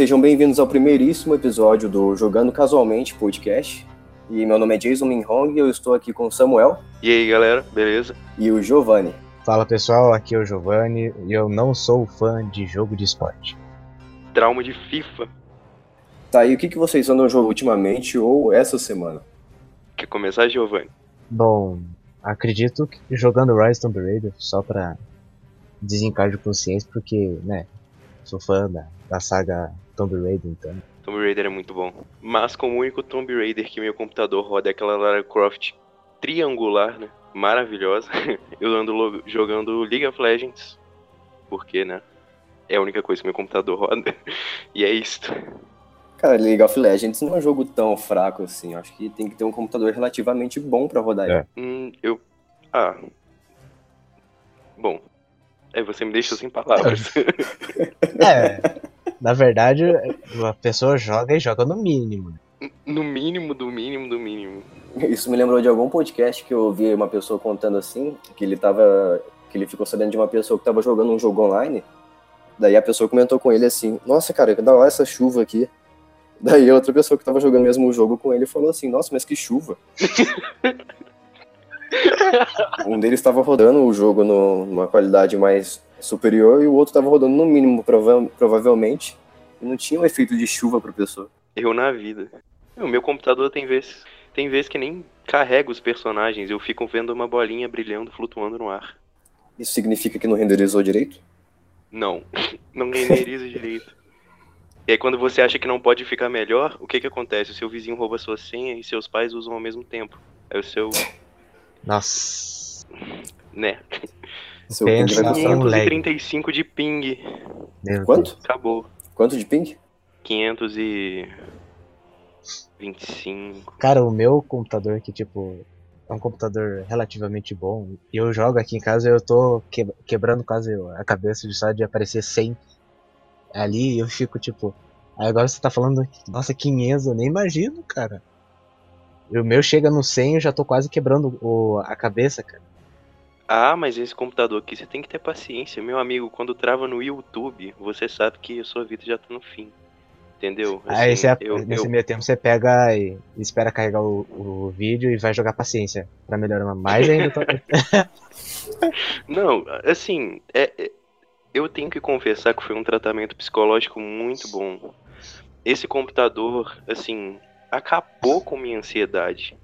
Sejam bem-vindos ao primeiríssimo episódio do Jogando Casualmente podcast. E meu nome é Jason Minhong e eu estou aqui com o Samuel. E aí, galera, beleza? E o Giovanni. Fala pessoal, aqui é o Giovanni e eu não sou fã de jogo de esporte. Trauma de FIFA. Tá, e o que, que vocês andam jogando ultimamente ou essa semana? Quer começar, Giovanni? Bom, acredito que jogando Rise Tomb Raider só pra desencargo de consciência, porque, né, sou fã da, da saga Tomb Raider, então. Tomb Raider é muito bom. Mas como o único Tomb Raider que meu computador roda é aquela Lara Croft triangular, né? Maravilhosa. Eu ando jogando League of Legends. Porque, né? É a única coisa que meu computador roda. E é isto. Cara, League of Legends não é um jogo tão fraco assim. Acho que tem que ter um computador relativamente bom para rodar É. ele. Hum, eu. Ah. Bom. Aí você me deixa sem palavras. É, na verdade, a pessoa joga e joga no mínimo. no mínimo, do mínimo, do mínimo. Isso me lembrou de algum podcast que eu ouvi uma pessoa contando assim, que ele tava. que ele ficou sabendo de uma pessoa que tava jogando um jogo online. Daí a pessoa comentou com ele assim, nossa cara, que da hora essa chuva aqui. Daí a outra pessoa que tava jogando mesmo o jogo com ele falou assim, nossa, mas que chuva. um deles estava rodando o jogo no- numa qualidade mais superior e o outro estava rodando no mínimo, prova- provavelmente. E não tinha um efeito de chuva pro pessoa. Eu na vida. O meu computador tem vezes. Tem vezes que nem carrega os personagens. Eu fico vendo uma bolinha brilhando, flutuando no ar. Isso significa que não renderizou direito? Não. Não renderiza direito. E aí quando você acha que não pode ficar melhor, o que que acontece? O seu vizinho rouba sua senha e seus pais usam ao mesmo tempo. Aí o seu. Nossa, né? Seu Pensa ping vai lag. 535 de ping. meu Quanto? Acabou. Quanto de ping? 525. Cara, o meu computador que, tipo, é um computador relativamente bom, e eu jogo aqui em casa eu tô que- quebrando quase a cabeça de só de aparecer 100 ali, e eu fico tipo, aí agora você tá falando, nossa, 500, eu nem imagino, cara. E o meu chega no 100 eu já tô quase quebrando o, a cabeça, cara. Ah, mas esse computador aqui você tem que ter paciência. Meu amigo, quando trava no YouTube, você sabe que a sua vida já tá no fim. Entendeu? aí Assim, você, eu- nesse eu- meio tempo você pega e espera carregar o, o vídeo e vai jogar paciência pra melhorar mais ainda. Tô... Não, assim, é, é- eu tenho que confessar que foi um tratamento psicológico muito bom. Esse computador, assim, acabou com minha ansiedade.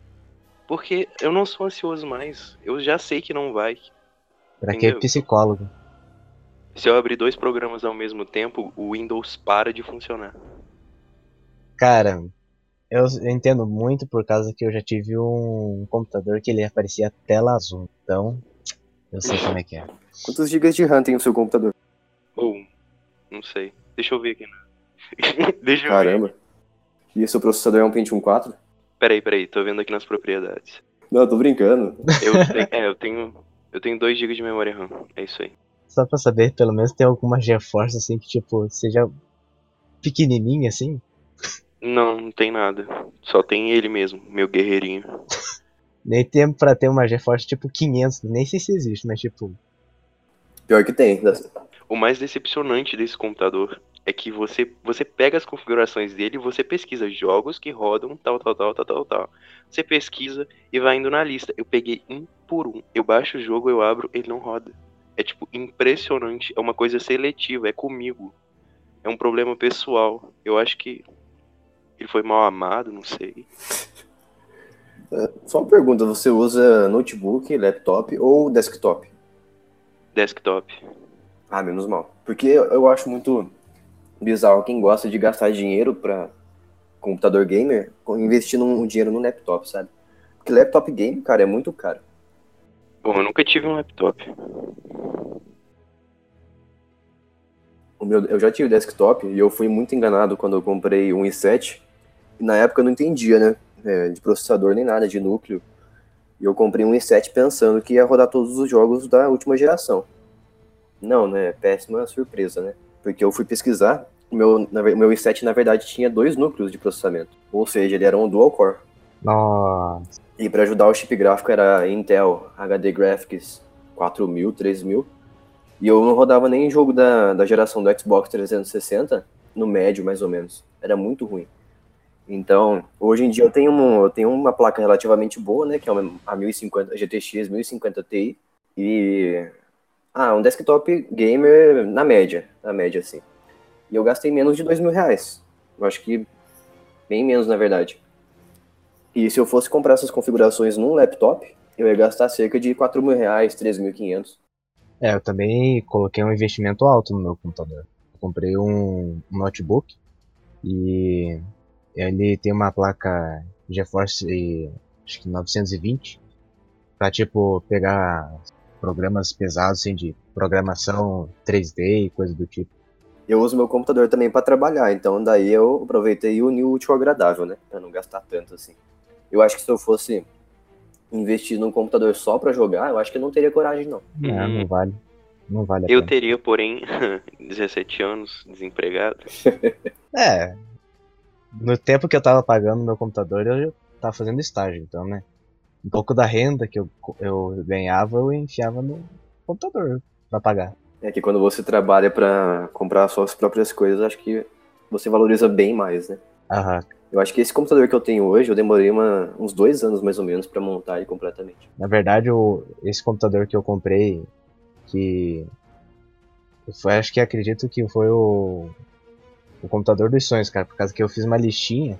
Porque eu não sou ansioso mais. Eu já sei que não vai. pra que Entendeu? psicólogo? Se eu abrir dois programas ao mesmo tempo, o Windows para de funcionar. Cara, eu entendo muito por causa que eu já tive um computador que ele aparecia tela azul. Então, eu sei como é que é. Quantos gigas de RAM tem o seu computador? Ou, não sei. Deixa eu ver aqui. Né? Deixa eu ver. E o seu processador é um Pentium 4? Peraí, peraí, tô vendo aqui nas propriedades. Não, eu tô brincando. Eu tenho, é, eu tenho. Eu tenho 2 GB de memória RAM. É isso aí. Só pra saber, pelo menos tem alguma GeForce assim que, tipo, seja pequenininha assim. Não, não tem nada. Só tem ele mesmo, meu guerreirinho. Nem tempo pra ter uma GeForce tipo 500, nem sei se existe, mas tipo, Pior que tem. O mais decepcionante desse computador é que você, você pega as configurações dele e você pesquisa jogos que rodam tal, tal, tal, tal, tal, tal. Você pesquisa e vai indo na lista. Eu peguei um por um. Eu baixo o jogo, eu abro, ele não roda. É tipo impressionante. É uma coisa seletiva, é comigo. É um problema pessoal. Eu acho que ele foi mal amado, não sei. Só uma pergunta, você usa notebook, laptop ou desktop? Desktop. Ah, menos mal. Porque eu eu acho muito bizarro quem gosta de gastar dinheiro pra computador gamer investindo um dinheiro no laptop, sabe? Porque laptop game, cara, é muito caro. Bom, eu nunca tive um laptop. O meu, eu já tive desktop e eu fui muito enganado quando eu comprei um i7. E na época eu não entendia, né? é, de processador nem nada, de núcleo. E eu comprei um i7 pensando que ia rodar todos os jogos da última geração. Não, né? Péssima surpresa, né? Porque eu fui pesquisar, o meu, na meu i7 na verdade tinha dois núcleos de processamento. Ou seja, ele era um dual core. Nossa. E para ajudar o chip gráfico era Intel HD Graphics 4000, 3000. E eu não rodava nem jogo da, da geração do Xbox 360 no médio, mais ou menos. Era muito ruim. Então, hoje em dia eu tenho, um, eu tenho uma placa relativamente boa, né? Que é uma, a 1050, a GTX 1050 Ti. E. Ah, um desktop gamer na média. Na média, assim. E eu gastei menos de dois mil reais. Eu acho que bem menos, na verdade. E se eu fosse comprar essas configurações num laptop, eu ia gastar cerca de 4 mil reais, 3.500. É, eu também coloquei um investimento alto no meu computador. Eu comprei um, notebook e ele tem uma placa GeForce acho que 920 para tipo pegar programas pesados assim de programação 3D e coisa do tipo. Eu uso meu computador também para trabalhar, então daí eu aproveitei e uni o útil ao agradável, né? Pra não gastar tanto assim. Eu acho que se eu fosse investir num computador só para jogar, eu acho que eu não teria coragem, não. Não, Uhum. não vale. Não vale a Eu pena. teria, porém, 17 anos, desempregado. É. No tempo que eu tava pagando meu computador, eu tava fazendo estágio, então, né? Um pouco da renda que eu, eu ganhava, eu enfiava no computador pra pagar. É que quando você trabalha para comprar suas próprias coisas, acho que você valoriza bem mais, né? Aham. Eu acho que esse computador que eu tenho hoje, eu demorei uma- uns dois anos mais ou menos para montar ele completamente. Na verdade, o, esse computador que eu comprei, que foi, acho que acredito que foi o, o computador dos sonhos, cara, por causa que eu fiz uma listinha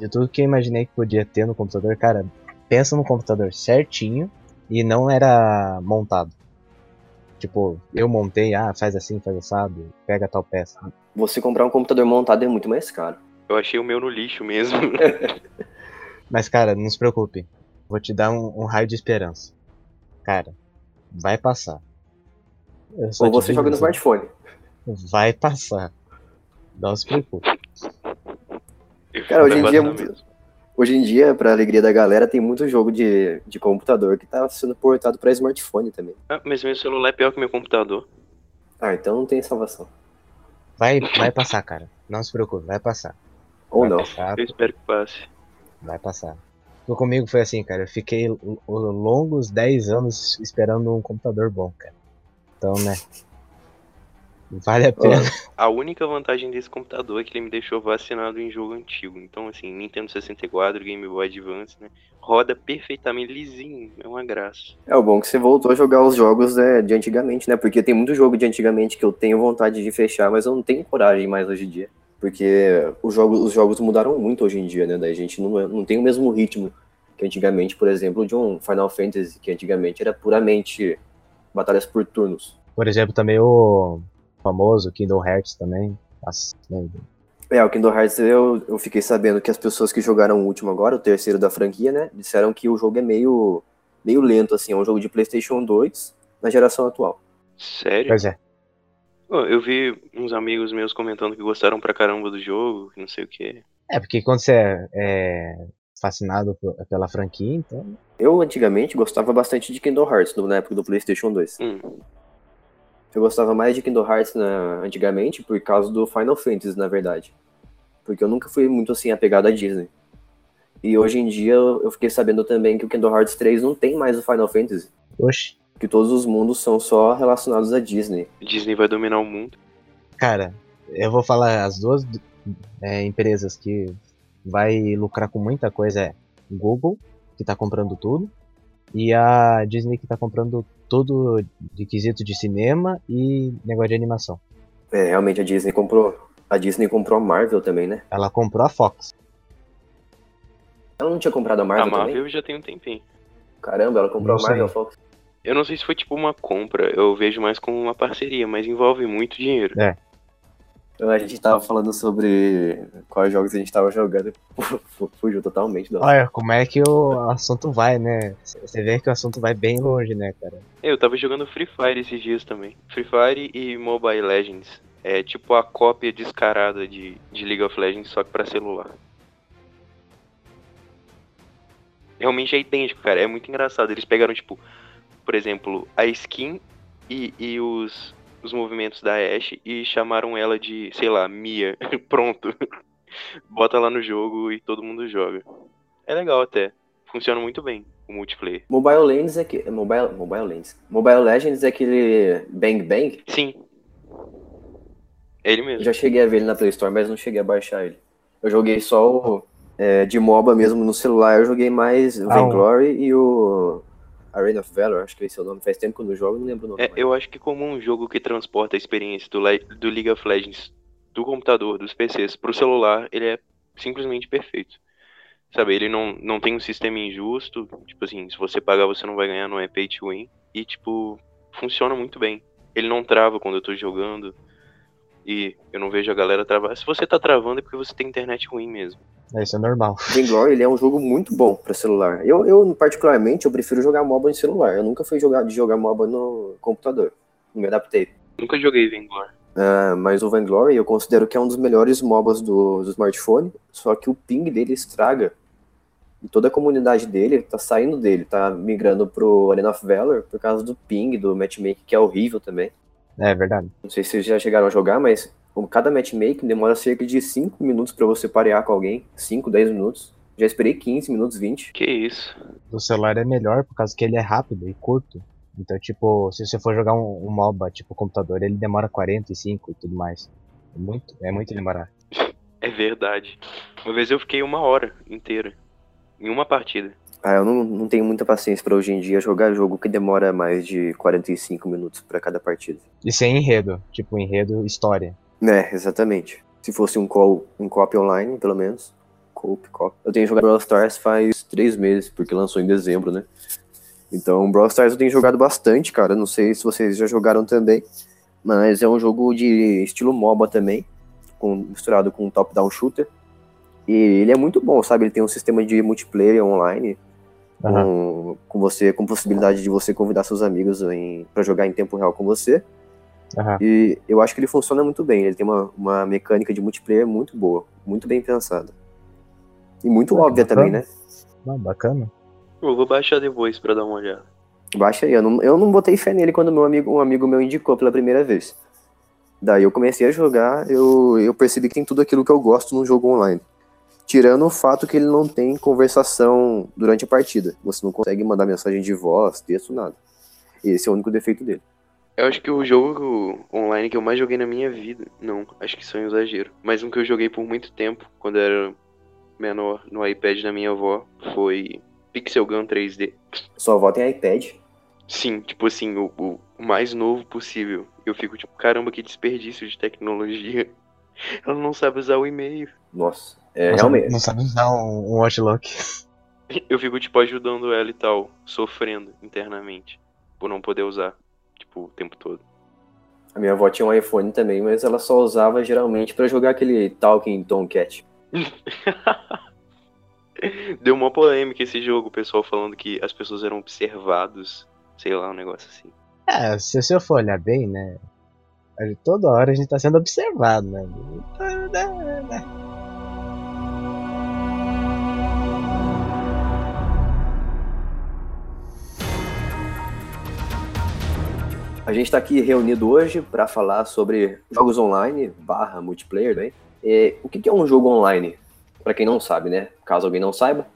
de tudo que eu imaginei que podia ter no computador. Cara, pensa no computador certinho e não era montado. Tipo, eu montei, ah, faz assim, faz assado, pega tal peça. Você comprar um computador montado é muito mais caro. Eu achei o meu no lixo mesmo. Mas, cara, não se preocupe. Vou te dar um, um raio de esperança. Cara, vai passar. Ou você joga no isso. smartphone. Vai passar. Não se preocupe. Cara, hoje em Vai dia é muito- mesmo. Hoje em dia, pra alegria da galera, tem muito jogo de, de computador que tá sendo portado pra smartphone também. Ah, mas meu celular é pior que meu computador. Ah, então não tem salvação. Vai, vai passar, cara. Não se preocupe, vai passar. Ou vai não. Passar, Eu espero que passe. vai passar. Comigo foi assim, cara. Eu fiquei longos 10 anos esperando um computador bom, cara. Então, né? Vale a pena. A única vantagem desse computador é que ele me deixou vacinado em jogo antigo. Então, assim, Nintendo 64, Game Boy Advance, né? Roda perfeitamente lisinho. É uma graça. É o bom que você voltou a jogar os jogos né, de antigamente, né? Porque tem muito jogo de antigamente que eu tenho vontade de fechar, mas eu não tenho coragem mais hoje em dia. Porque os jogos, os jogos mudaram muito hoje em dia, né? Daí a gente não, não tem o mesmo ritmo que antigamente, por exemplo, de um Final Fantasy, que antigamente era puramente batalhas por turnos. Por exemplo, também o famoso Kingdom Hearts também. Nossa, né? É, o Kingdom Hearts eu, eu fiquei sabendo que as pessoas que jogaram o último agora, o terceiro da franquia, né? Disseram que o jogo é meio, meio lento, assim, é um jogo de PlayStation 2 na geração atual. Sério? Pois é. Pô, eu vi uns amigos meus comentando que gostaram pra caramba do jogo, que não sei o que. É, porque quando você é, é fascinado por- pela franquia, então. Eu antigamente gostava bastante de Kingdom Hearts na época do PlayStation 2. Hum, Eu gostava mais de Kingdom Hearts na- antigamente por causa do Final Fantasy, na verdade. Porque eu nunca fui muito assim apegado à Disney. E hoje em dia eu fiquei sabendo também que o Kingdom Hearts 3 não tem mais o Final Fantasy. Oxe, Que todos os mundos são só relacionados à Disney. Disney vai dominar o mundo. cara, eu vou falar as duas é, empresas que vai lucrar com muita coisa é Google, que tá comprando tudo, e a Disney que tá comprando tudo de quesito de cinema e negócio de animação. É, realmente a Disney comprou. A Disney comprou a Marvel também, né? Ela comprou a Fox. Ela não tinha comprado a Marvel, a Marvel também? já tem um tempinho. Caramba, ela comprou Não a Marvel sei. Fox. Eu não sei se foi tipo uma compra, eu vejo mais como uma parceria, mas envolve muito dinheiro. A gente tava falando sobre quais jogos a gente tava jogando. Fugiu totalmente do Olha como é que o assunto vai, né? Você vê que o assunto vai bem longe, né, cara? Eu tava jogando Free Fire esses dias também. Free Fire e Mobile Legends. É tipo a cópia descarada de, de League of Legends, só que pra celular. Realmente é idêntico, cara. É muito engraçado. Eles pegaram, tipo, por exemplo, a skin e, e os, os movimentos da Ashe e chamaram ela de, sei lá, Mia. Pronto. Bota lá no jogo e todo mundo joga. É legal até. Funciona muito bem. o multiplayer. Mobile Legends é que. Mobile, Mobile Legends. Mobile Legends é aquele Bang Bang? Sim. É ele Eu mesmo. já cheguei a ver ele na Play Store, mas não cheguei a baixar ele. Eu joguei só o. é, de MOBA mesmo no celular, eu joguei mais o Ah, Vainglory e o Arena of Valor, acho que esse é o nome. Faz tempo que eu não jogo, não lembro o nome. É, eu acho que como um jogo que transporta a experiência do, Le- do League of Legends do computador, dos PCs, pro celular, ele é simplesmente perfeito. Sabe, ele não, não tem um sistema injusto, tipo assim, se você pagar você não vai ganhar, não é pay to win. E, tipo, funciona muito bem. Ele não trava quando eu tô jogando. E eu não vejo a galera travar. Se você tá travando é porque você tem internet ruim mesmo. É, Isso é normal. Vainglory, ele é um jogo muito bom pra celular. Eu, eu, particularmente, eu prefiro jogar MOBA em celular. Eu nunca fui jogar, de jogar MOBA no computador. Não me adaptei. Nunca joguei Vanguard. Ah, mas o Vainglory eu considero que é um dos melhores MOBAs do, do smartphone, só que o ping dele estraga. E toda a comunidade dele tá saindo dele, tá migrando pro Arena of Valor por causa do ping, do matchmaking, que é horrível também. É verdade. Não sei se vocês já chegaram a jogar, mas como cada matchmaking demora cerca de 5 minutos pra você parear com alguém. 5, 10 minutos. Já esperei 15 minutos, 20. Que isso? Do celular é melhor por causa que ele é rápido e curto. Então, tipo, se você for jogar um, um MOBA, tipo computador, ele demora 45 e tudo mais. É muito, é muito demorar. É verdade. Uma vez eu fiquei uma hora inteira em uma partida. Ah, eu não, não tenho muita paciência pra hoje em dia jogar jogo que demora mais de 45 minutos pra cada partida. E sem enredo, tipo enredo, história. É, exatamente. Se fosse um call, um copy online, pelo menos. Coop, copy. Eu tenho jogado Brawl Stars faz três meses, porque lançou em dezembro, né? Então, Brawl Stars eu tenho jogado bastante, cara. Não sei se vocês já jogaram também. Mas é um jogo de estilo MOBA também, com, misturado com um top-down shooter. E ele é muito bom, sabe? Ele tem um sistema de multiplayer online, Aham. com, com você, com possibilidade de você convidar seus amigos para jogar em tempo real com você. Aham. E eu acho que ele funciona muito bem. Ele tem uma, uma mecânica de multiplayer muito boa, muito bem pensada. E muito Ah, óbvia bacana. também, né? Ah, bacana. Eu vou baixar depois pra dar uma olhada. Baixa aí. Eu não, eu não botei fé nele quando meu amigo, um amigo meu indicou pela primeira vez. Daí eu comecei a jogar, eu, eu percebi que tem tudo aquilo que eu gosto num jogo online. Tirando o fato que ele não tem conversação durante a partida. Você não consegue mandar mensagem de voz, texto, nada. Esse é o único defeito dele. Eu acho que o jogo online que eu mais joguei na minha vida. Não, acho que isso é um exagero. Mas um que eu joguei por muito tempo, quando era menor, no iPad da minha avó, foi Pixel Gun 3D. Sua avó tem iPad. Sim, tipo assim, o, o mais novo possível. Eu fico tipo, caramba, que desperdício de tecnologia. Ela não sabe usar o e-mail. Nossa, é não, realmente. Não sabe usar um, um Outlook. Eu fico, tipo, ajudando ela e tal, sofrendo internamente. Por não poder usar, tipo, o tempo todo. A minha avó tinha um iPhone também, mas ela só usava geralmente pra jogar aquele Talking Tomcat. Deu uma polêmica esse jogo, o pessoal falando que as pessoas eram observados. Sei lá, um negócio assim. É, se você for olhar bem, né? a- Toda hora a gente tá sendo observado, né? A gente tá aqui reunido hoje pra falar sobre jogos online barra multiplayer, né? E, o que que é um jogo online? Pra quem não sabe, né? Caso alguém não saiba,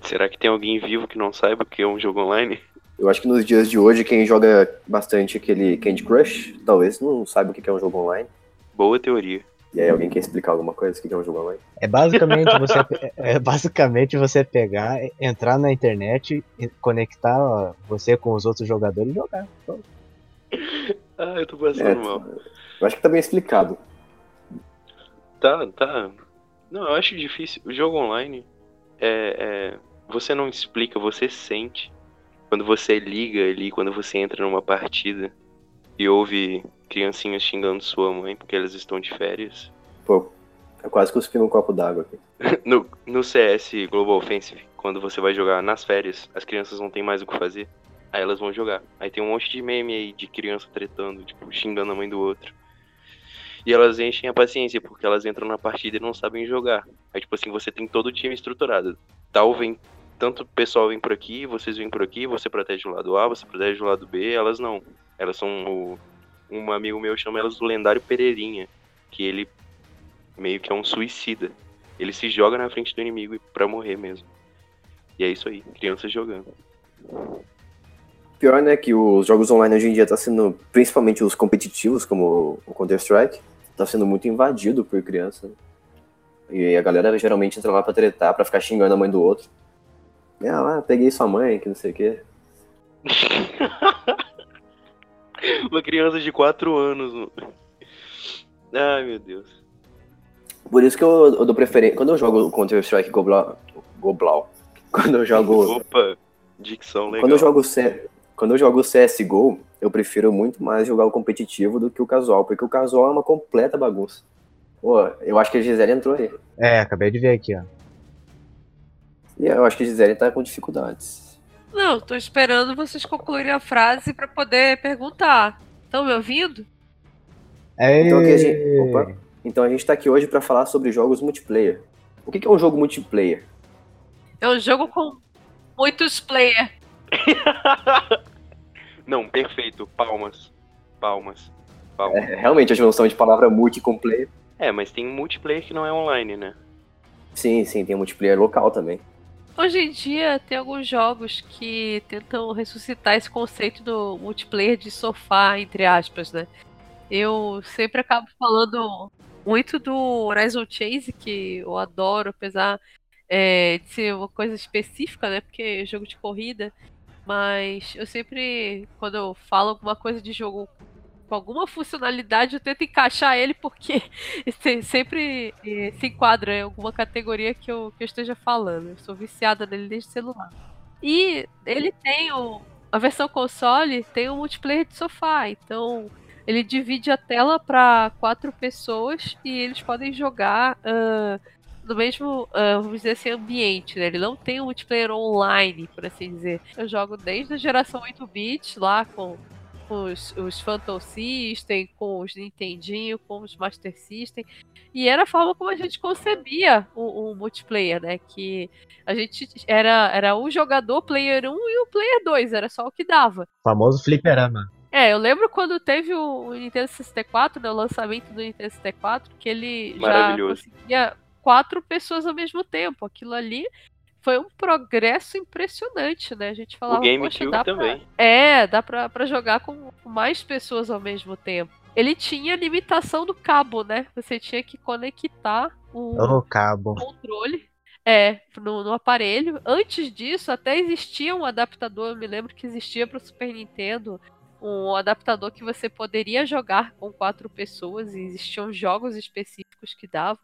Será que tem alguém vivo que não saiba o que é um jogo online? eu acho que nos dias de hoje quem joga bastante aquele Candy Crush, talvez não saiba o que que é um jogo online. Boa teoria. E aí alguém quer explicar alguma coisa? O que que é um jogo online? É basicamente você, é basicamente você pegar, entrar na internet, e conectar você com os outros jogadores e jogar. Ah, eu tô passando É, mal. eu acho que tá bem explicado. Tá, tá. Não, eu acho difícil. O jogo online é, é- Você não explica, você sente. Quando você liga ali, quando você entra numa partida e ouve criancinhas xingando sua mãe porque elas estão de férias. Pô, é quase cuspindo um copo d'água aqui. No, no CS Global Offensive, quando você vai jogar nas férias, as crianças não tem mais o que fazer. Aí elas vão jogar. Aí tem um monte de meme aí de criança tretando, tipo, xingando a mãe do outro. E elas enchem a paciência, porque elas entram na partida e não sabem jogar. Aí, tipo assim, você tem todo o time estruturado. Tal vem. Tanto o pessoal vem por aqui, vocês vêm por aqui, você protege o lado A, você protege o lado B, elas não. Elas são o. Um amigo meu chama elas do lendário Pereirinha. Que ele meio que é um suicida. Ele se joga na frente do inimigo pra morrer mesmo. E é isso aí, crianças jogando. Pior, né, que os jogos online hoje em dia tá sendo, principalmente os competitivos, como o Counter-Strike, tá sendo muito invadido por criança. E a galera geralmente entra lá pra tretar, pra ficar xingando a mãe do outro. Ah lá, peguei sua mãe, que não sei o quê. Uma criança de 4 anos. mano. Ai, meu Deus. Por isso que eu, eu dou preferência. Quando eu jogo o Counter-Strike Goblau, Goblau. Quando eu jogo. Opa, dicção legal. Quando eu jogo C... Quando eu jogo CSGO, eu prefiro muito mais jogar o competitivo do que o casual, porque o casual é uma completa bagunça. Pô, eu acho que a Gisele entrou aí. É, acabei de ver aqui, ó. E eu acho que a Gisele tá com dificuldades. Não, tô esperando vocês concluírem a frase pra poder perguntar. Estão me ouvindo? É, Então, a gente... Opa. então a gente tá aqui hoje pra falar sobre jogos multiplayer. O que é um jogo multiplayer? É um jogo com muitos players. Não, perfeito. Palmas. Palmas. Palmas. É, realmente, a junção de palavra multi com player. É, mas tem multiplayer que não é online, né? Sim, sim, tem multiplayer local também. Hoje em dia tem alguns jogos que tentam ressuscitar esse conceito do multiplayer de sofá, entre aspas, né? Eu sempre acabo falando muito do Horizon Chase, que eu adoro, apesar é, de ser uma coisa específica, né? Porque é jogo de corrida. Mas eu sempre, quando eu falo alguma coisa de jogo com alguma funcionalidade, eu tento encaixar ele porque se- sempre eh, se enquadra em alguma categoria que eu, que eu esteja falando. Eu sou viciada nele desde celular. E ele tem o. A versão console tem o multiplayer de sofá, então ele divide a tela para quatro pessoas e eles podem jogar ah, no mesmo, ah, vamos dizer assim, ambiente, né? Ele não tem um multiplayer online, por assim dizer. Eu jogo desde a geração 8-bit lá com os, os Phantom System, com os Nintendinho, com os Master System. E era a forma como a gente concebia o, o multiplayer, né? Que a gente era, era o jogador player 1 e o player 2, era só o que dava. Famoso fliperama. É, eu lembro quando teve o, o Nintendo 64, né, o lançamento do Nintendo 64, que ele já conseguia quatro pessoas ao mesmo tempo. Aquilo ali foi um progresso impressionante, né? A gente falava, o GameCube dá pra- também. é, dá pra, pra jogar com mais pessoas ao mesmo tempo. Ele tinha limitação do cabo, né? Você tinha que conectar o Ô, cabo. controle é, no, no aparelho. Antes disso, até existia um adaptador, eu me lembro que existia para o Super Nintendo, um adaptador que você poderia jogar com quatro pessoas, e existiam jogos específicos que davam.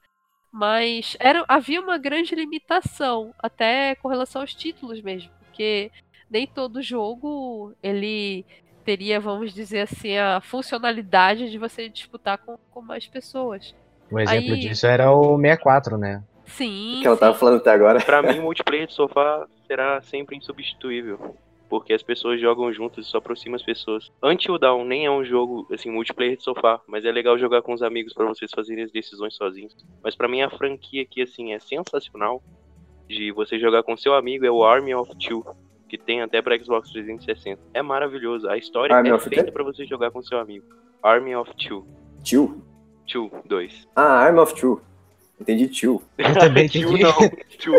Mas era, havia uma grande limitação, até com relação aos títulos mesmo, porque nem todo jogo ele teria, vamos dizer assim, a funcionalidade de você disputar com, com mais pessoas. Um exemplo Aí- disso era o 64, né? Sim. Que ela sim. tava falando até agora. Pra mim, o multiplayer de sofá será sempre insubstituível. Porque as pessoas jogam juntas, isso aproxima as pessoas. Until Dawn nem é um jogo, assim, multiplayer de sofá, mas é legal jogar com os amigos pra vocês fazerem as decisões sozinhos. Mas pra mim a franquia que, assim, é sensacional de você jogar com seu amigo é o Army of Two, que tem até pra Xbox 360. É maravilhoso. A história Army é feita pra você jogar com seu amigo. Army of Two. Tio? Two, dois. Ah, Arm of True. Entendi, tio. Eu também Tio entendi. não. Tio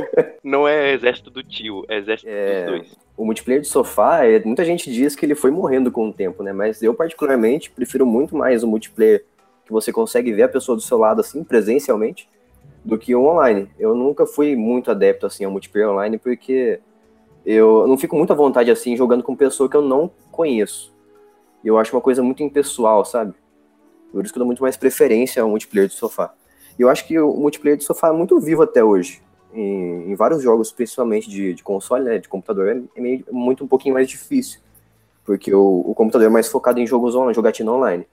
não é exército do tio, é exército É. dos dois. O multiplayer de sofá, é- muita gente diz que ele foi morrendo com o tempo, né? Mas eu, particularmente, prefiro muito mais o multiplayer que você consegue ver a pessoa do seu lado, assim, presencialmente, do que o online. Eu nunca fui muito adepto, assim, ao multiplayer online, porque eu não fico muito à vontade, assim, jogando com pessoa que eu não conheço. E eu acho uma coisa muito impessoal, sabe? Por isso que eu dou muito mais preferência ao multiplayer de sofá. E eu acho que o multiplayer de sofá é muito vivo até hoje. Em, em vários jogos, principalmente de, de console, né, de computador, é meio, muito um pouquinho mais difícil. Porque o, o computador é mais focado em jogos online, jogatina online.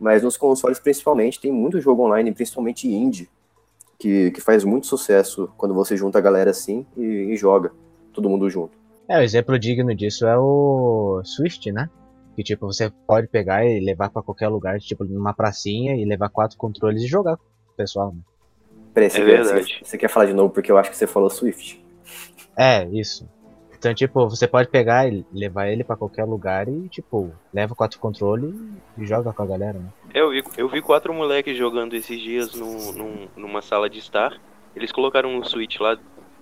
Mas nos consoles, principalmente, tem muito jogo online, principalmente indie, que, que faz muito sucesso quando você junta a galera assim e, e joga, todo mundo junto. É, o exemplo digno disso é o Swift, né? Que tipo, você pode pegar e levar pra qualquer lugar, tipo, numa pracinha e levar quatro controles e jogar pessoal, né? Peraí, você, É quer, verdade. você, você quer falar de novo porque eu acho que você falou Swift. É, isso. Então, tipo, você pode pegar e levar ele pra qualquer lugar e, tipo, leva quatro controles e joga com a galera, né? Eu vi, eu vi quatro moleques jogando esses dias num- numa sala de estar. Eles colocaram um Switch lá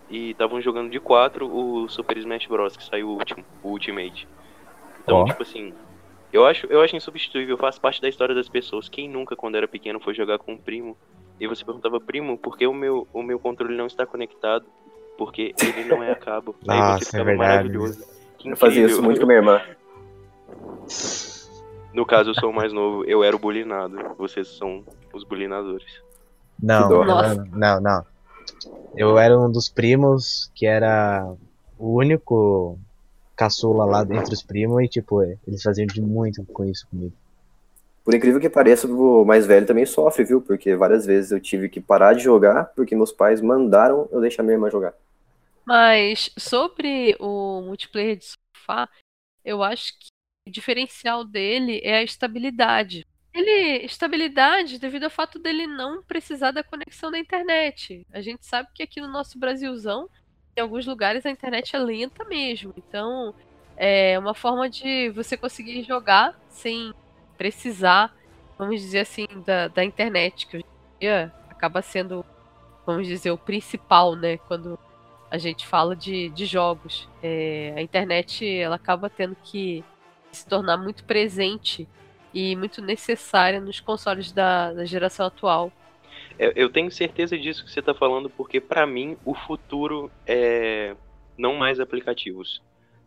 e estavam jogando de quatro o Super Smash Bros, que saiu o último, o Ultimate. Então, Ó. tipo assim, eu acho, eu acho insubstituível, faz parte da história das pessoas. Quem nunca, quando era pequeno, foi jogar com um primo e você perguntava, primo, por que o meu, o meu controle não está conectado? Porque ele não é a cabo. Aí Nossa, você é ficava maravilhoso. Que Eu fazia isso muito com minha irmã. No caso, eu sou o mais novo, eu era o bulinado. Vocês são os bulinadores. Não, não, não, não. Eu era um dos primos que era o único caçula lá entre os primos e, tipo, eles faziam de muito com isso comigo. Por incrível que pareça, o mais velho também sofre, viu? Porque várias vezes eu tive que parar de jogar porque meus pais mandaram eu deixar minha irmã jogar. Mas sobre o multiplayer de sofá, eu acho que o diferencial dele é a estabilidade. Ele, estabilidade devido ao fato dele não precisar da conexão da internet. A gente sabe que aqui no nosso Brasilzão, em alguns lugares a internet é lenta mesmo. Então, é uma forma de você conseguir jogar sem precisar, vamos dizer assim, da, da internet, que hoje em dia acaba sendo, vamos dizer, o principal, né? Quando a gente fala de, de jogos. É, a internet ela acaba tendo que se tornar muito presente e muito necessária nos consoles da, da geração atual. Eu, tenho certeza disso que você tá falando, porque pra mim o futuro é não mais aplicativos.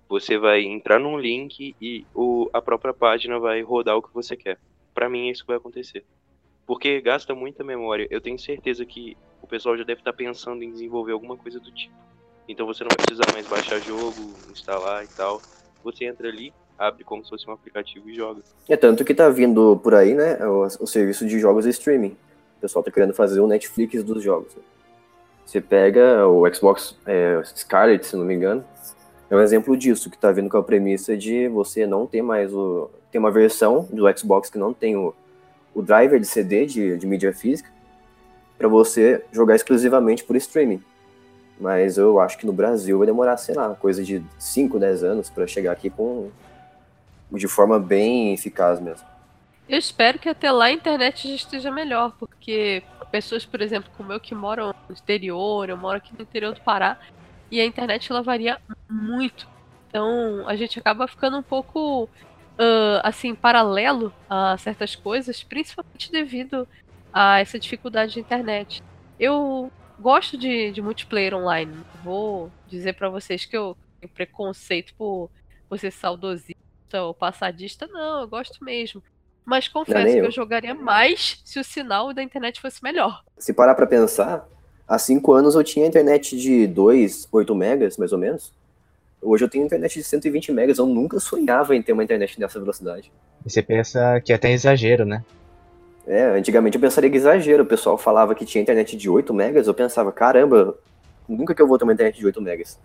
Você vai entrar num link e o, a própria página vai rodar o que você quer. Pra mim é isso vai acontecer. Porque gasta muita memória. Eu tenho certeza que o pessoal já deve estar pensando em desenvolver alguma coisa do tipo. Então você não vai precisar mais baixar jogo, instalar e tal. Você entra ali, abre como se fosse um aplicativo e joga. É tanto que tá vindo por aí, né, o, o serviço de jogos streaming. O pessoal tá querendo fazer o Netflix dos jogos. né? Você pega o Xbox é, Scarlet, se não me engano, é um exemplo disso, que tá vindo com a premissa de você não ter mais o... Tem uma versão do Xbox que não tem o, o driver de CD, de, de mídia física, para você jogar exclusivamente por streaming. Mas eu acho que no Brasil vai demorar, sei lá, coisa de 5, 10 anos para chegar aqui com de forma bem eficaz mesmo. Eu espero que até lá a internet já esteja melhor, porque pessoas, por exemplo, como eu que moram no exterior, eu moro aqui no interior do Pará, e a internet ela varia muito. Então a gente acaba ficando um pouco ah, assim, paralelo a certas coisas, principalmente devido a essa dificuldade de internet. Eu gosto de, de multiplayer online. Vou dizer pra vocês que eu tenho preconceito por, ser saudosista ou passadista, não, eu gosto mesmo. Mas confesso que eu. eu jogaria mais se o sinal da internet fosse melhor. Se parar para pensar, há 5 anos eu tinha internet de 2, 8 megas, mais ou menos. Hoje eu tenho internet de 120 megas, eu nunca sonhava em ter uma internet nessa velocidade. E você pensa que é até exagero, né? É, antigamente eu pensaria que exagero, o pessoal falava que tinha internet de 8 megas, eu pensava, caramba, nunca que eu vou ter uma internet de 8 megas.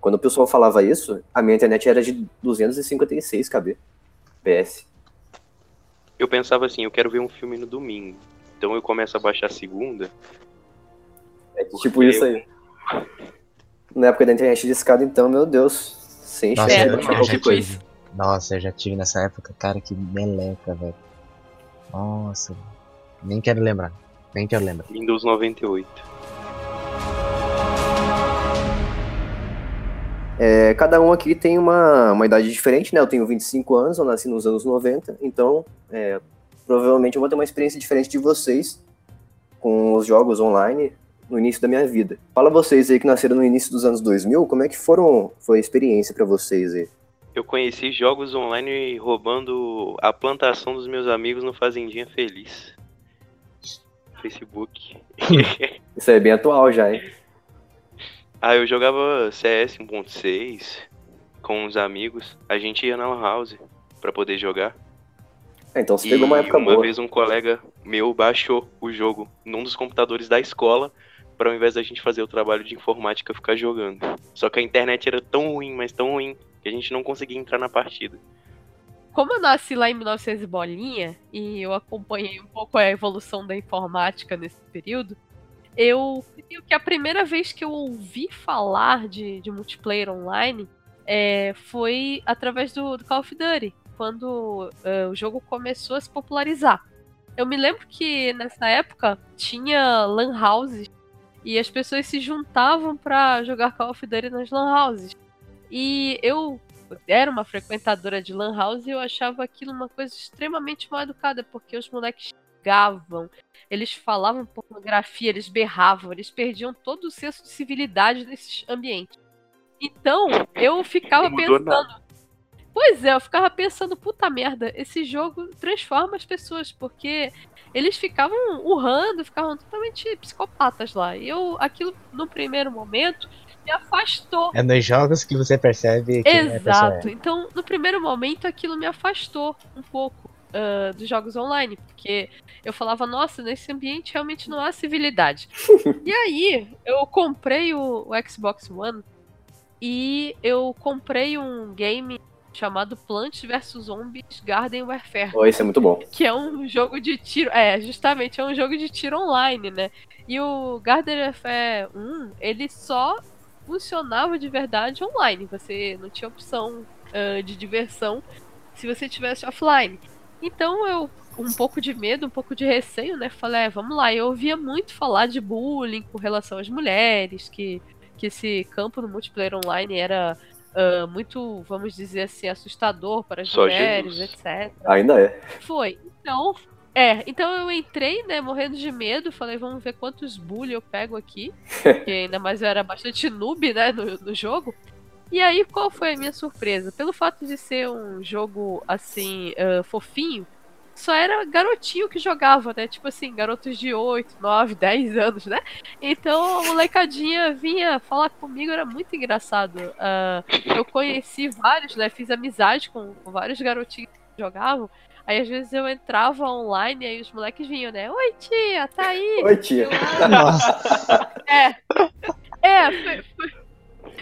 Quando o pessoal falava isso, a minha internet era de 256 KB. PS. Eu pensava assim, eu quero ver um filme no domingo. Então eu começo a baixar segunda. É tipo isso aí. Na época da internet de escada, então, meu Deus, sem Nossa, chance de eu, baixar eu qualquer já coisa. tive. Nossa, eu já tive nessa época, cara, que meleca, velho. Nossa, nem quero lembrar. Nem quero lembrar. Windows 98. É, cada um aqui tem uma, uma idade diferente, né? Eu tenho 25 anos, eu nasci nos anos 90, então é, provavelmente eu vou ter uma experiência diferente de vocês com os jogos online no início da minha vida. Fala vocês aí que nasceram no início dos anos 2000, como é que foram, foi a experiência pra vocês aí? Eu conheci jogos online roubando a plantação dos meus amigos no Fazendinha Feliz. Facebook. Isso aí é bem atual já, hein? ah, eu jogava CS 1.6 com uns amigos. A gente ia na Lan House pra poder jogar. É, então você E pegou uma época uma boa. vez um colega meu baixou o jogo num dos computadores da escola para ao invés da gente fazer o trabalho de informática ficar jogando. Só que a internet era tão ruim, mas tão ruim, que a gente não conseguia entrar na partida. Como eu nasci lá em 1900 e bolinha, e eu acompanhei um pouco a evolução da informática nesse período, eu creio que a primeira vez que eu ouvi falar de, de multiplayer online é, foi através do, do Call of Duty, quando é, o jogo começou a se popularizar. Eu me lembro que nessa época tinha lan houses E as pessoas se juntavam pra jogar Call of Duty nas lan houses. E eu era uma frequentadora de lan house e eu achava aquilo uma coisa extremamente mal educada, porque os moleques xingavam, eles falavam pornografia, eles berravam, eles perdiam todo o senso de civilidade nesses ambientes. Então, eu ficava pensando. nada. Pois é, eu ficava pensando, puta merda, esse jogo transforma as pessoas, porque eles ficavam urrando, ficavam totalmente psicopatas lá. E eu, aquilo, no primeiro momento, me afastou. É nos jogos que você percebe que Exato. é. Então, no primeiro momento, aquilo me afastou um pouco ah, dos jogos online, porque eu falava, nossa, nesse ambiente realmente não há civilidade. e aí, eu comprei o, o Xbox One e eu comprei um game chamado Plants vs Zombies Garden Warfare Oh, isso é muito bom. que é um jogo de tiro. É, justamente, é um jogo de tiro online, né? E o Garden Warfare 1, ele só funcionava de verdade online. Você não tinha opção ah, de diversão se você tivesse offline. Então eu, um pouco de medo, um pouco de receio, né? Falei, é, vamos lá. Eu ouvia muito falar de bullying com relação às mulheres, que, que esse campo no multiplayer online era. Ah, muito, vamos dizer assim, assustador para as Só mulheres, Jesus. etc. Ainda é. Foi. Então, é, então eu entrei, né, morrendo de medo, falei, vamos ver quantos bully eu pego aqui. Porque ainda mais eu era bastante noob, né, no, no jogo. E aí, qual foi a minha surpresa? Pelo fato de ser um jogo, assim, ah, fofinho, só era garotinho que jogava, né? Tipo assim, garotos de 8, 9, 10 anos, né? Então a molecadinha vinha falar comigo, era muito engraçado. Ah, eu conheci vários, né? Fiz amizade com, com vários garotinhos que jogavam. Aí às vezes eu entrava online e aí os moleques vinham, né? Oi, tia, tá aí? Oi, tia. Eu, Nossa, é. É, foi, foi,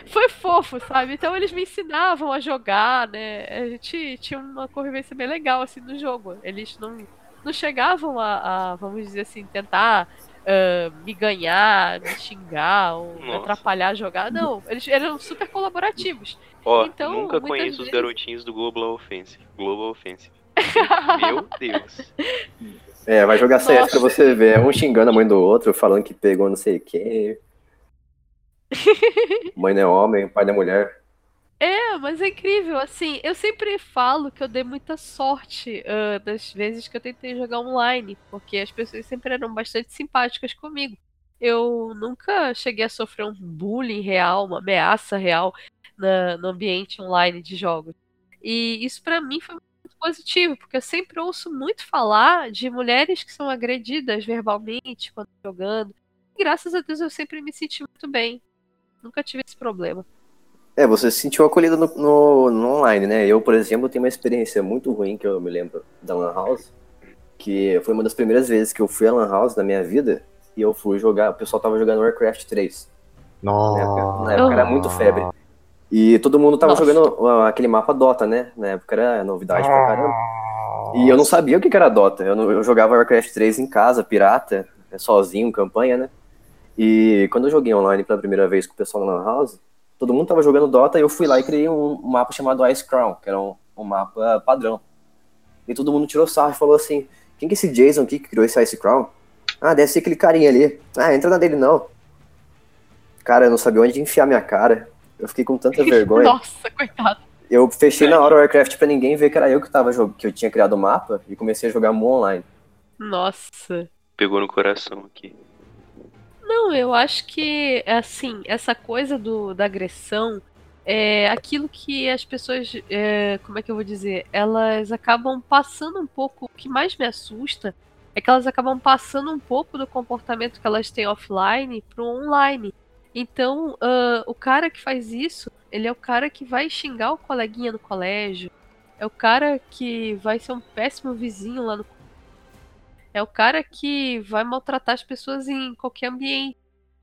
foi fofo, sabe? Então eles me ensinavam a jogar, né? A gente tinha uma convivência bem legal, assim, no jogo. Eles não, não chegavam a, a, vamos dizer assim, tentar ah, me ganhar, me xingar ou me Nossa. atrapalhar a jogar. Não, eles eram super colaborativos. Ó, Então, nunca conheço os vezes- garotinhos do Global Offensive. Global Offensive. Meu Deus. É, vai jogar CS Nossa. pra você ver. É um xingando a mãe do outro, falando que pegou não sei quem. Mãe não é homem, pai não é mulher. É, mas é incrível, assim, eu sempre falo que eu dei muita sorte ah, das vezes que eu tentei jogar online, porque as pessoas sempre eram bastante simpáticas comigo. Eu nunca cheguei a sofrer um bullying real, uma ameaça real na- no ambiente online de jogos. E isso pra mim foi muito positivo, porque eu sempre ouço muito falar de mulheres que são agredidas verbalmente quando jogando. E graças a Deus eu sempre me senti muito bem. Nunca tive esse problema. É, você se sentiu acolhido no, no- no online, né? Eu, por exemplo, tenho uma experiência muito ruim que eu me lembro da Lan House, que foi uma das primeiras vezes que eu fui à Lan House na minha vida e eu fui jogar. O pessoal tava jogando Warcraft 3. Na época, na época era muito febre. E todo mundo tava Nossa. jogando aquele mapa Dota, né? Na época era novidade pra caramba. E eu não sabia o que que era Dota. Eu, não- eu jogava Warcraft 3 em casa, pirata, né, sozinho, campanha, né? E quando eu joguei online pela primeira vez com o pessoal na Lan House, todo mundo tava jogando Dota e eu fui lá e criei um, mapa chamado Ice Crown, que era um, um mapa padrão. E todo mundo tirou sarro e falou assim: quem que é esse Jason aqui que criou esse Ice Crown? Ah, deve ser aquele carinha ali. Ah, entra na dele não. Cara, eu não sabia onde enfiar minha cara. Eu fiquei com tanta vergonha. Nossa, coitado. Eu fechei na hora o Warcraft pra ninguém ver que era eu que tava que eu tinha criado o mapa e comecei a jogar Mu online. Nossa. Pegou no coração aqui. Não, eu acho que, assim, essa coisa do, da agressão é aquilo que as pessoas, é, como é que eu vou dizer? Elas acabam passando um pouco. O que mais me assusta é que elas acabam passando um pouco do comportamento que elas têm offline pro online. Então, ah, o cara que faz isso, ele é o cara que vai xingar o coleguinha no colégio, é o cara que vai ser um péssimo vizinho lá no é o cara que vai maltratar as pessoas em qualquer ambiente.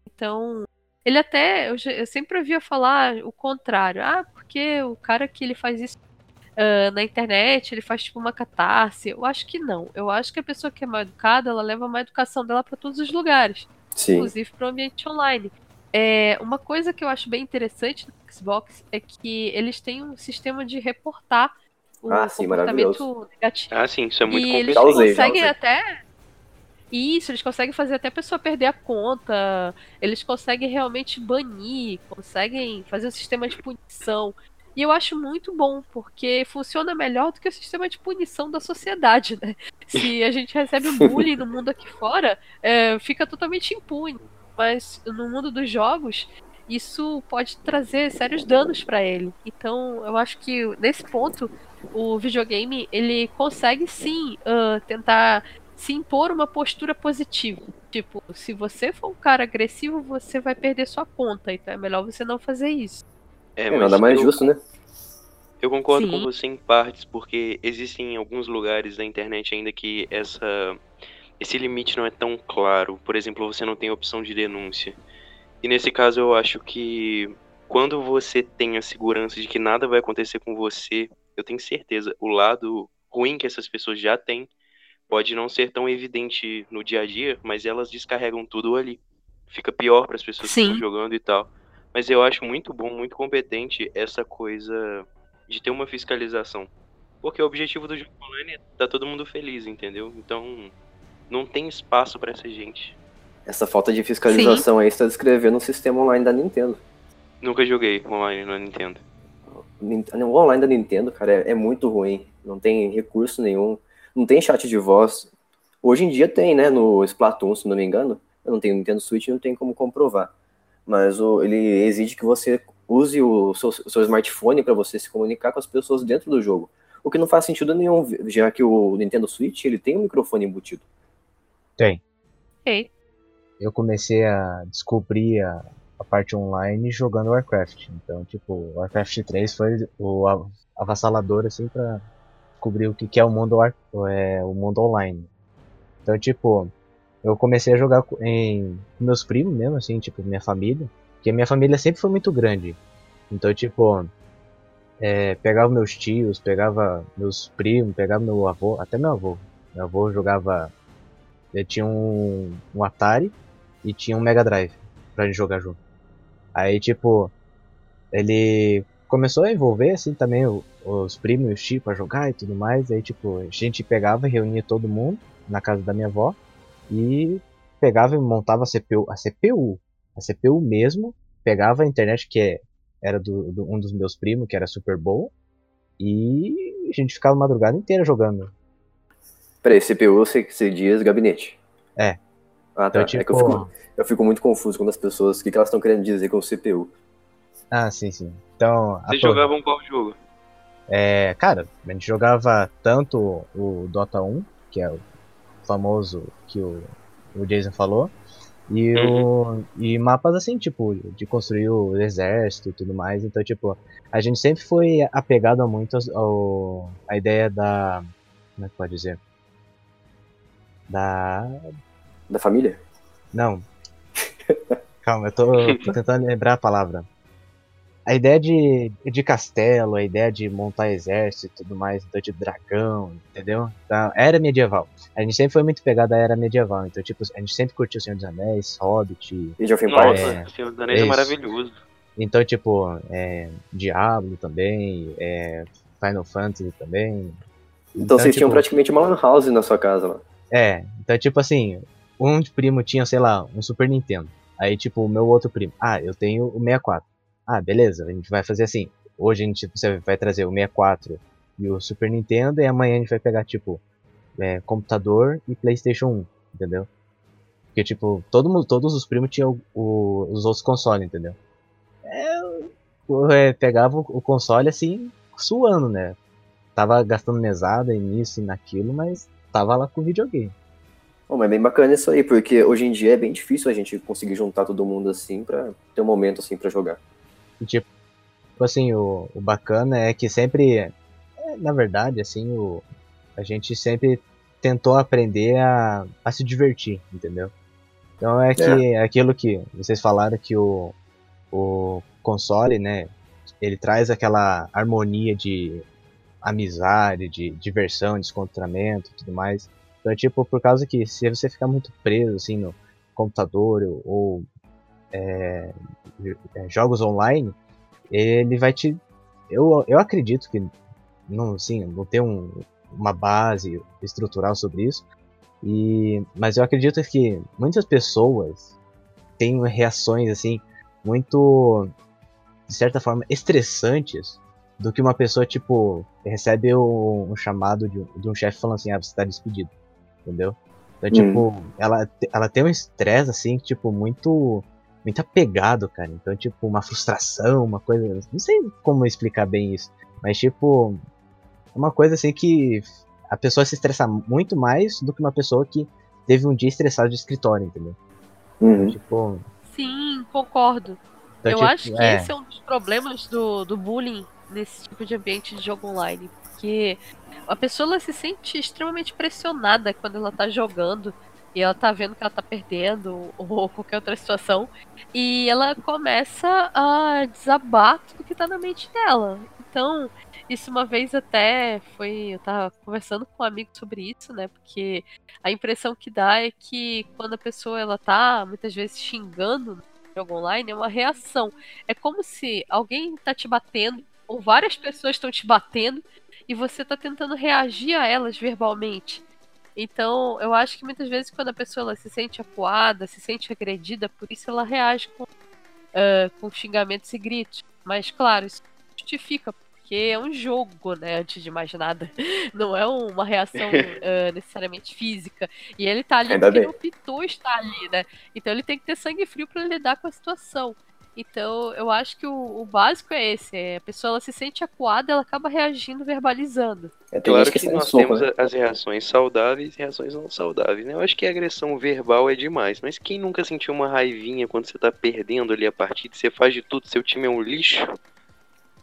Então, ele até. Eu, eu sempre ouvia falar o contrário. Ah, porque o cara que ele faz isso ah, na internet, ele faz tipo uma catarse. Eu acho que não. Eu acho que a pessoa que é mal educada, ela leva uma educação dela para todos os lugares, Sim. inclusive para o ambiente online. É, uma coisa que eu acho bem interessante no Xbox é que eles têm um sistema de reportar o Ah, sim, comportamento maravilhoso. negativo. Ah, sim, isso é muito E eles complicado. já conseguem usei. até. Isso, eles conseguem fazer até a pessoa perder a conta, eles conseguem realmente banir, conseguem fazer um sistema de punição. E eu acho muito bom, porque funciona melhor do que o sistema de punição da sociedade, né? Se a gente recebe um bullying no mundo aqui fora, é, fica totalmente impune. Mas no mundo dos jogos, isso pode trazer sérios danos para ele. Então, eu acho que nesse ponto, o videogame ele consegue sim uh, tentar se impor uma postura positiva. Tipo, se você for um cara agressivo, você vai perder sua conta. Então é melhor você não fazer isso. É, é nada mais eu, justo, né? Eu concordo Sim. com você em partes, porque existem alguns lugares da internet ainda que essa, esse limite não é tão claro. Por exemplo, você não tem opção de denúncia. E nesse caso eu acho que quando você tem a segurança de que nada vai acontecer com você, eu tenho certeza, o lado ruim que essas pessoas já têm pode não ser tão evidente no dia a dia, mas elas descarregam tudo ali. Fica pior para as pessoas Sim. que estão jogando e tal. Mas eu acho muito bom, muito competente essa coisa de ter uma fiscalização. Porque o objetivo do jogo online é tá todo mundo feliz, entendeu? Então não tem espaço para essa gente. Essa falta de fiscalização Sim. aí está descrevendo o sistema online da Nintendo. Nunca joguei online na Nintendo. O online da Nintendo, cara, é, é muito ruim. Não tem recurso nenhum não tem chat de voz. Hoje em dia tem, né? No Splatoon, se não me engano. Eu não tenho Nintendo Switch, não tem como comprovar. Mas o, ele exige que você use o seu, o seu smartphone para você se comunicar com as pessoas dentro do jogo. O que não faz sentido nenhum, já que o Nintendo Switch ele tem um microfone embutido. Tem. Tem. Eu comecei a descobrir a, a parte online jogando Warcraft. Então, tipo, Warcraft 3 foi o avassalador, assim, pra descobrir o que, é o mundo, é, o mundo online. Então, tipo, eu comecei a jogar em meus primos mesmo, assim, tipo, minha família. Porque minha família sempre foi muito grande. Então, tipo, é, pegava meus tios, pegava meus primos, pegava meu avô, até meu avô. Meu avô jogava. Ele tinha um, um Atari e tinha um Mega Drive pra gente jogar junto. Aí, tipo, ele começou a envolver, assim, também o, os primos e os tios pra jogar e tudo mais. Aí, tipo, a gente pegava, reunia todo mundo na casa da minha avó e pegava e montava a CPU, a CPU, a CPU mesmo, pegava a internet que era do, do um dos meus primos, que era super boa, e a gente ficava a madrugada inteira jogando. Peraí, CPU você, você diz gabinete? É. Ah, tá. Então, tipo... É que eu fico, eu fico muito confuso com as pessoas, o que, que elas estão querendo dizer com CPU. Ah, sim, sim. Então. Vocês jogavam qual jogo? É, cara, a gente jogava tanto o Dota 1, que é o famoso que o, o Jason falou, e, uhum. o, e mapas assim, tipo, de construir o exército e tudo mais. Então, tipo, a gente sempre foi apegado a muito ao, a ideia da. Como é que pode dizer? Da. Da família? Não. Calma, eu tô, tô tentando lembrar a palavra a ideia de, de castelo, a ideia de montar exército e tudo mais, então de dragão, entendeu? Então, era medieval. A gente sempre foi muito pegado à era medieval, então tipo, a gente sempre curtiu o Senhor dos Anéis, Hobbit. Age of Empires. Nossa, é, Senhor dos Anéis é maravilhoso. Então, tipo, é, Diablo também, é, Final Fantasy também. Então, então vocês tipo, tinham praticamente uma lan house na sua casa lá. É, então tipo assim, um primo tinha, sei lá, um Super Nintendo. Aí, tipo, o meu outro primo, ah, eu tenho o 64. Ah, beleza, a gente vai fazer assim. Hoje a gente você vai trazer o 64 e o Super Nintendo, e amanhã a gente vai pegar, tipo, é, computador e PlayStation 1, entendeu? Porque, tipo, todo mundo, todos os primos tinham o, os outros consoles, entendeu? É, pegava o, console assim, suando, né? Tava gastando mesada nisso e naquilo, mas tava lá com videogame. Bom, mas é bem bacana isso aí, porque hoje em dia é bem difícil a gente conseguir juntar todo mundo assim pra ter um momento assim para jogar. Tipo, assim, o, o bacana é que sempre, na verdade, assim, o, a gente sempre tentou aprender a, a se divertir, entendeu? Então é que é. aquilo que vocês falaram que o, o console, né, ele traz aquela harmonia de amizade, de diversão, descontraamento e tudo mais. Então é tipo, por causa que se você ficar muito preso assim no computador ou é, é, jogos online, ele vai te. Eu, eu acredito que não, sim, não tem um, uma base estrutural sobre isso, E, mas eu acredito que muitas pessoas têm reações assim muito de certa forma estressantes do que uma pessoa tipo recebe um, um chamado de, de um chefe falando assim, ah, você tá despedido, entendeu? Então, tipo, hum. ela, ela tem um estresse assim, tipo, muito muito apegado, cara. Então, tipo, uma frustração, uma coisa, não sei como explicar bem isso, mas tipo, uma coisa assim que a pessoa se estressa muito mais do que uma pessoa que teve um dia estressado de escritório, entendeu? Uhum. Tipo. Sim, concordo. Então, Eu tipo, acho que é... esse é um dos problemas do, do bullying nesse tipo de ambiente de jogo online. Porque a pessoa se sente extremamente pressionada quando ela tá jogando e ela tá vendo que ela tá perdendo ou qualquer outra situação e ela começa a desabar tudo que tá na mente dela. Então, isso uma vez até foi. Eu tava conversando com um amigo sobre isso, né? Porque a impressão que dá é que quando a pessoa ela tá muitas vezes xingando no jogo online, é uma reação. É como se alguém tá te batendo, ou várias pessoas estão te batendo, e você tá tentando reagir a elas verbalmente. Então, eu acho que muitas vezes quando a pessoa se sente acuada, se sente agredida, por isso ela reage com, uh, com xingamentos e gritos. Mas, claro, isso justifica, porque é um jogo, né? Antes de mais nada. Não é uma reação uh, necessariamente física. E ele tá ali Ainda porque bem. o Pitu está ali, né? Então ele tem que ter sangue frio para lidar com a situação. Então, eu acho que o, o básico é esse: é a pessoa ela se sente acuada, ela acaba reagindo, verbalizando. É claro que, que nós sopa, temos né? as reações saudáveis e reações não saudáveis, né? Eu acho que a agressão verbal é demais, mas quem nunca sentiu uma raivinha quando você tá perdendo ali a partida, você faz de tudo, seu time é um lixo,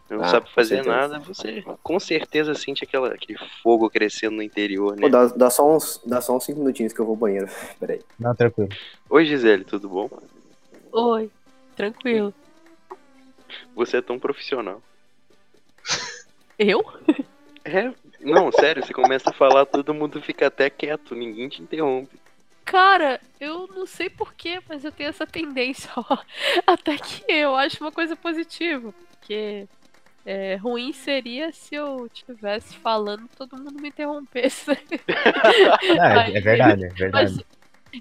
não ah, sabe fazer nada, você com certeza sente aquela, aquele fogo crescendo no interior, né? Pô, dá, dá, só uns, dá só uns 5 minutinhos que eu vou ao banheiro. Peraí. Não, tranquilo. Oi, Gisele, tudo bom? Oi, tranquilo. Você é tão profissional. Eu? É, não, sério, você começa a falar, todo mundo fica até quieto, ninguém te interrompe. Cara, eu não sei porquê, mas eu tenho essa tendência, ó. Até que eu acho uma coisa positiva. Porque é, ruim seria se eu estivesse falando todo mundo me interrompesse. É, é verdade, é verdade. Mas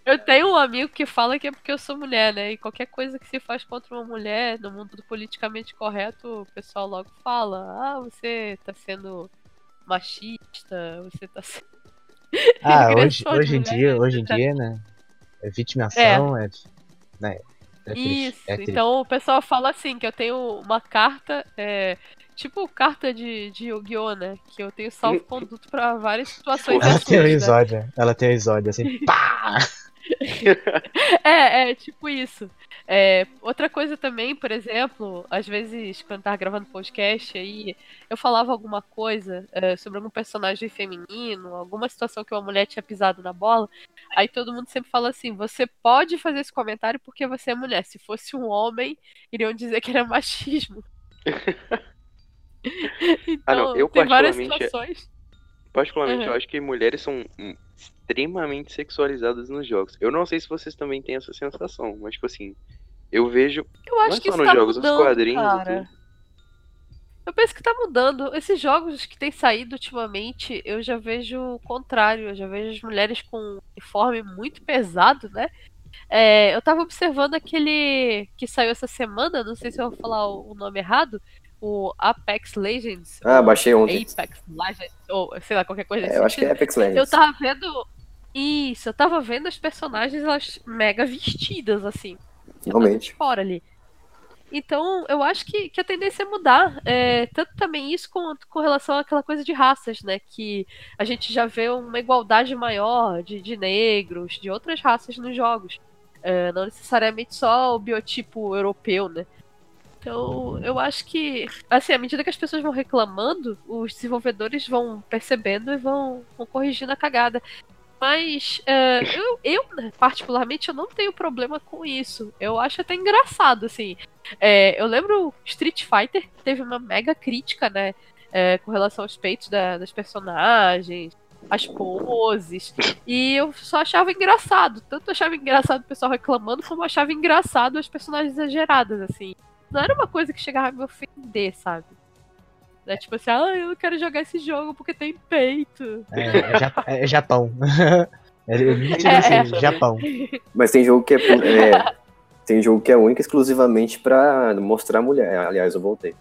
eu tenho um amigo que fala que é porque eu sou mulher, né? E qualquer coisa que se faz contra uma mulher no mundo do politicamente correto, o pessoal logo fala: ah, você tá sendo machista, você tá sendo. Ah, hoje, hoje em dia, hoje em dia, né? É vitimação, é. é né? É Isso, é então o pessoal fala assim, que eu tenho uma carta, é, tipo carta de, de Yu-Gi-Oh, né? Que eu tenho salvo-conduto pra várias situações Ela tem exódio, né? ela tem um exódio, assim, pá! é, é, tipo isso. É, outra coisa também, por exemplo, às vezes quando eu tava gravando podcast aí, eu falava alguma coisa é, sobre algum personagem feminino, alguma situação que uma mulher tinha pisado na bola, aí todo mundo sempre fala assim: você pode fazer esse comentário porque você é mulher. Se fosse um homem, iriam dizer que era machismo. então, ah, não, eu tem várias situações. Particularmente, uhum. eu acho que mulheres são extremamente sexualizadas nos jogos. Eu não sei se vocês também têm essa sensação, mas tipo assim, eu vejo. Eu acho não é que só nos tá jogos, mudando, nos quadrinhos cara. e tudo. Eu penso que tá mudando. Esses jogos que têm saído ultimamente, eu já vejo o contrário. Eu já vejo as mulheres com uniforme muito pesado, né? É, eu tava observando aquele que saiu essa semana, não sei se eu vou falar o nome errado, o Apex Legends. Ah, baixei ontem. Apex Legends, ou sei lá, qualquer coisa é, Eu acho que é Apex Legends. Eu tava vendo. Isso, eu tava vendo as personagens elas mega vestidas, assim. Realmente. Fora ali. Então, eu acho que, que a tendência é mudar. É, tanto também isso com, com relação àquela coisa de raças, né? Que a gente já vê uma igualdade maior de, de negros, de outras raças nos jogos. É, não necessariamente só o biotipo europeu, né? Então, eu acho que, assim, à medida que as pessoas vão reclamando, os desenvolvedores vão percebendo e vão, vão corrigindo a cagada. Mas uh, eu, eu, né, particularmente, eu não tenho problema com isso. Eu acho até engraçado, assim. É, eu lembro Street Fighter teve uma mega crítica, né? É, com relação aos peitos da, das personagens, as poses. E eu só achava engraçado. Tanto achava engraçado o pessoal reclamando, como achava engraçado as personagens exageradas, assim não era uma coisa que chegava a me ofender, sabe? É tipo assim, ah, eu não quero jogar esse jogo porque tem peito. É, é, é Japão. Ele me É, assim, é. Japão. Mas tem jogo que é, é, tem jogo que é único e exclusivamente pra mostrar a mulher. Aliás, eu voltei.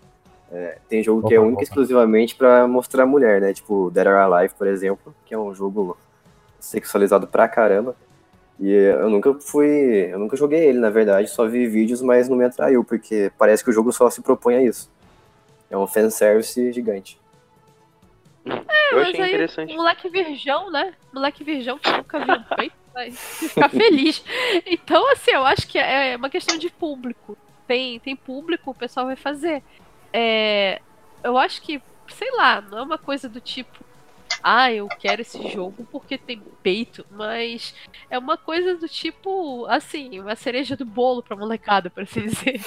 É, tem jogo que é Opa, único e opa. exclusivamente pra mostrar a mulher, né? Tipo Dead or Alive, por exemplo, que é um jogo sexualizado pra caramba. E eu nunca fui. Eu nunca joguei ele, na verdade, só vi vídeos, mas não me atraiu, porque parece que o jogo só se propõe a isso. É um fanservice gigante. Eu Mas achei aí, interessante. moleque virgão, né? Moleque virgão que nunca viu um peito, vai ficar feliz. Então, assim, eu acho que é uma questão de público. Tem, tem público, o pessoal vai fazer. É, eu acho que, sei lá, não é uma coisa do tipo, ah, eu quero esse jogo porque tem peito, mas é uma coisa do tipo, assim, uma cereja do bolo pra molecada, por assim dizer.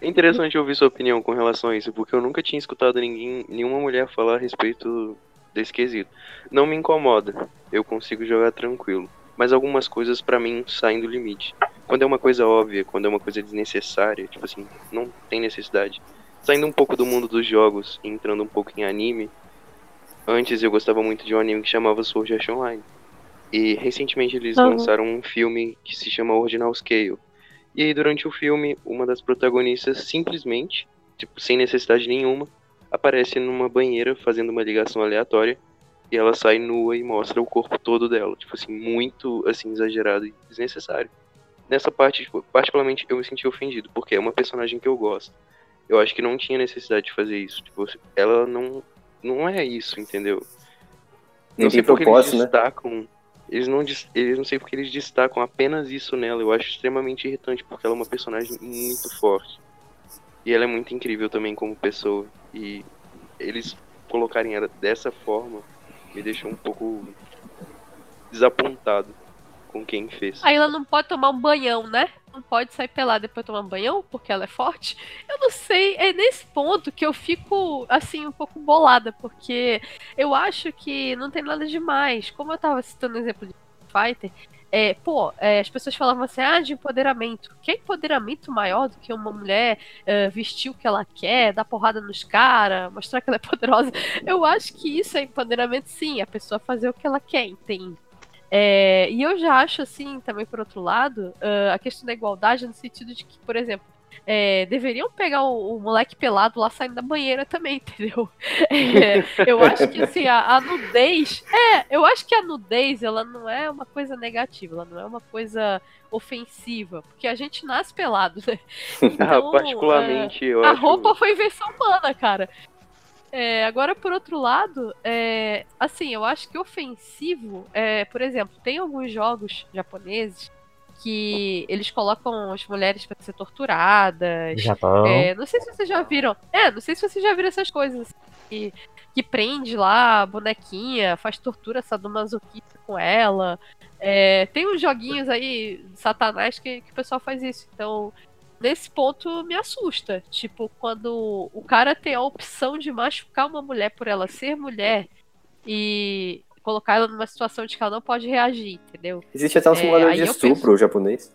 É interessante ouvir sua opinião com relação a isso, porque eu nunca tinha escutado ninguém, nenhuma mulher falar a respeito desse quesito. Não me incomoda, eu consigo jogar tranquilo. Mas algumas coisas pra mim saem do limite. Quando é uma coisa óbvia, quando é uma coisa desnecessária, tipo assim, não tem necessidade. Saindo um pouco do mundo dos jogos e entrando um pouco em anime, antes eu gostava muito de um anime que chamava Sword Art Online. E recentemente eles Aham. lançaram um filme que se chama Ordinal Scale. E aí, durante o filme, uma das protagonistas simplesmente, tipo, sem necessidade nenhuma, aparece numa banheira fazendo uma ligação aleatória e ela sai nua e mostra o corpo todo dela. Tipo assim, muito assim, exagerado e desnecessário. Nessa parte, tipo, particularmente, eu me senti ofendido, porque é uma personagem que eu gosto. Eu acho que não tinha necessidade de fazer isso. Tipo, ela não. Não é isso, entendeu? Não sei tem porque propósito, eles né? destacam. Eles não, eles não sei porque eles destacam apenas isso nela. Eu acho extremamente irritante, porque ela é uma personagem muito forte. E ela é muito incrível também como pessoa. E eles colocarem ela dessa forma me deixou um pouco desapontado com quem fez. Aí ela não pode tomar um banhão, né? Não pode sair pelada depois de tomar um banhão, porque ela é forte. Eu não sei, é nesse ponto que eu fico, assim, um pouco bolada, porque eu acho que não tem nada demais. Como eu tava citando o exemplo de Fighter, é, pô, é, as pessoas falavam assim, ah, de empoderamento. Que empoderamento maior do que uma mulher é, vestir o que ela quer, dar porrada nos caras, mostrar que ela é poderosa? Eu acho que isso é empoderamento, sim, a pessoa fazer o que ela quer, entende? É, e eu já acho, assim, também por outro lado, ah, a questão da igualdade no sentido de que, por exemplo, é, deveriam pegar o, o moleque pelado lá saindo da banheira também, entendeu? É, eu acho que assim, a, a nudez. É, eu acho que a nudez ela não é uma coisa negativa, ela não é uma coisa ofensiva, porque a gente nasce pelado, né? Então, Ah, particularmente, eu é, a acho. roupa foi invenção humana, cara. É, agora, por outro lado, é, assim, eu acho que ofensivo, é, por exemplo, tem alguns jogos japoneses que eles colocam as mulheres pra ser torturadas. Japão. É, não sei se vocês já viram. É, não sei se vocês já viram essas coisas. assim, Que, que prende lá a bonequinha, faz tortura sadomasoquista com ela. É, tem uns joguinhos aí, satanás, que, que o pessoal faz isso. Então, nesse ponto me assusta. Tipo, quando o cara tem a opção de machucar uma mulher por ela ser mulher e colocar ela numa situação de que ela não pode reagir, entendeu? Existe até um É, simulador aí de estupro japonês.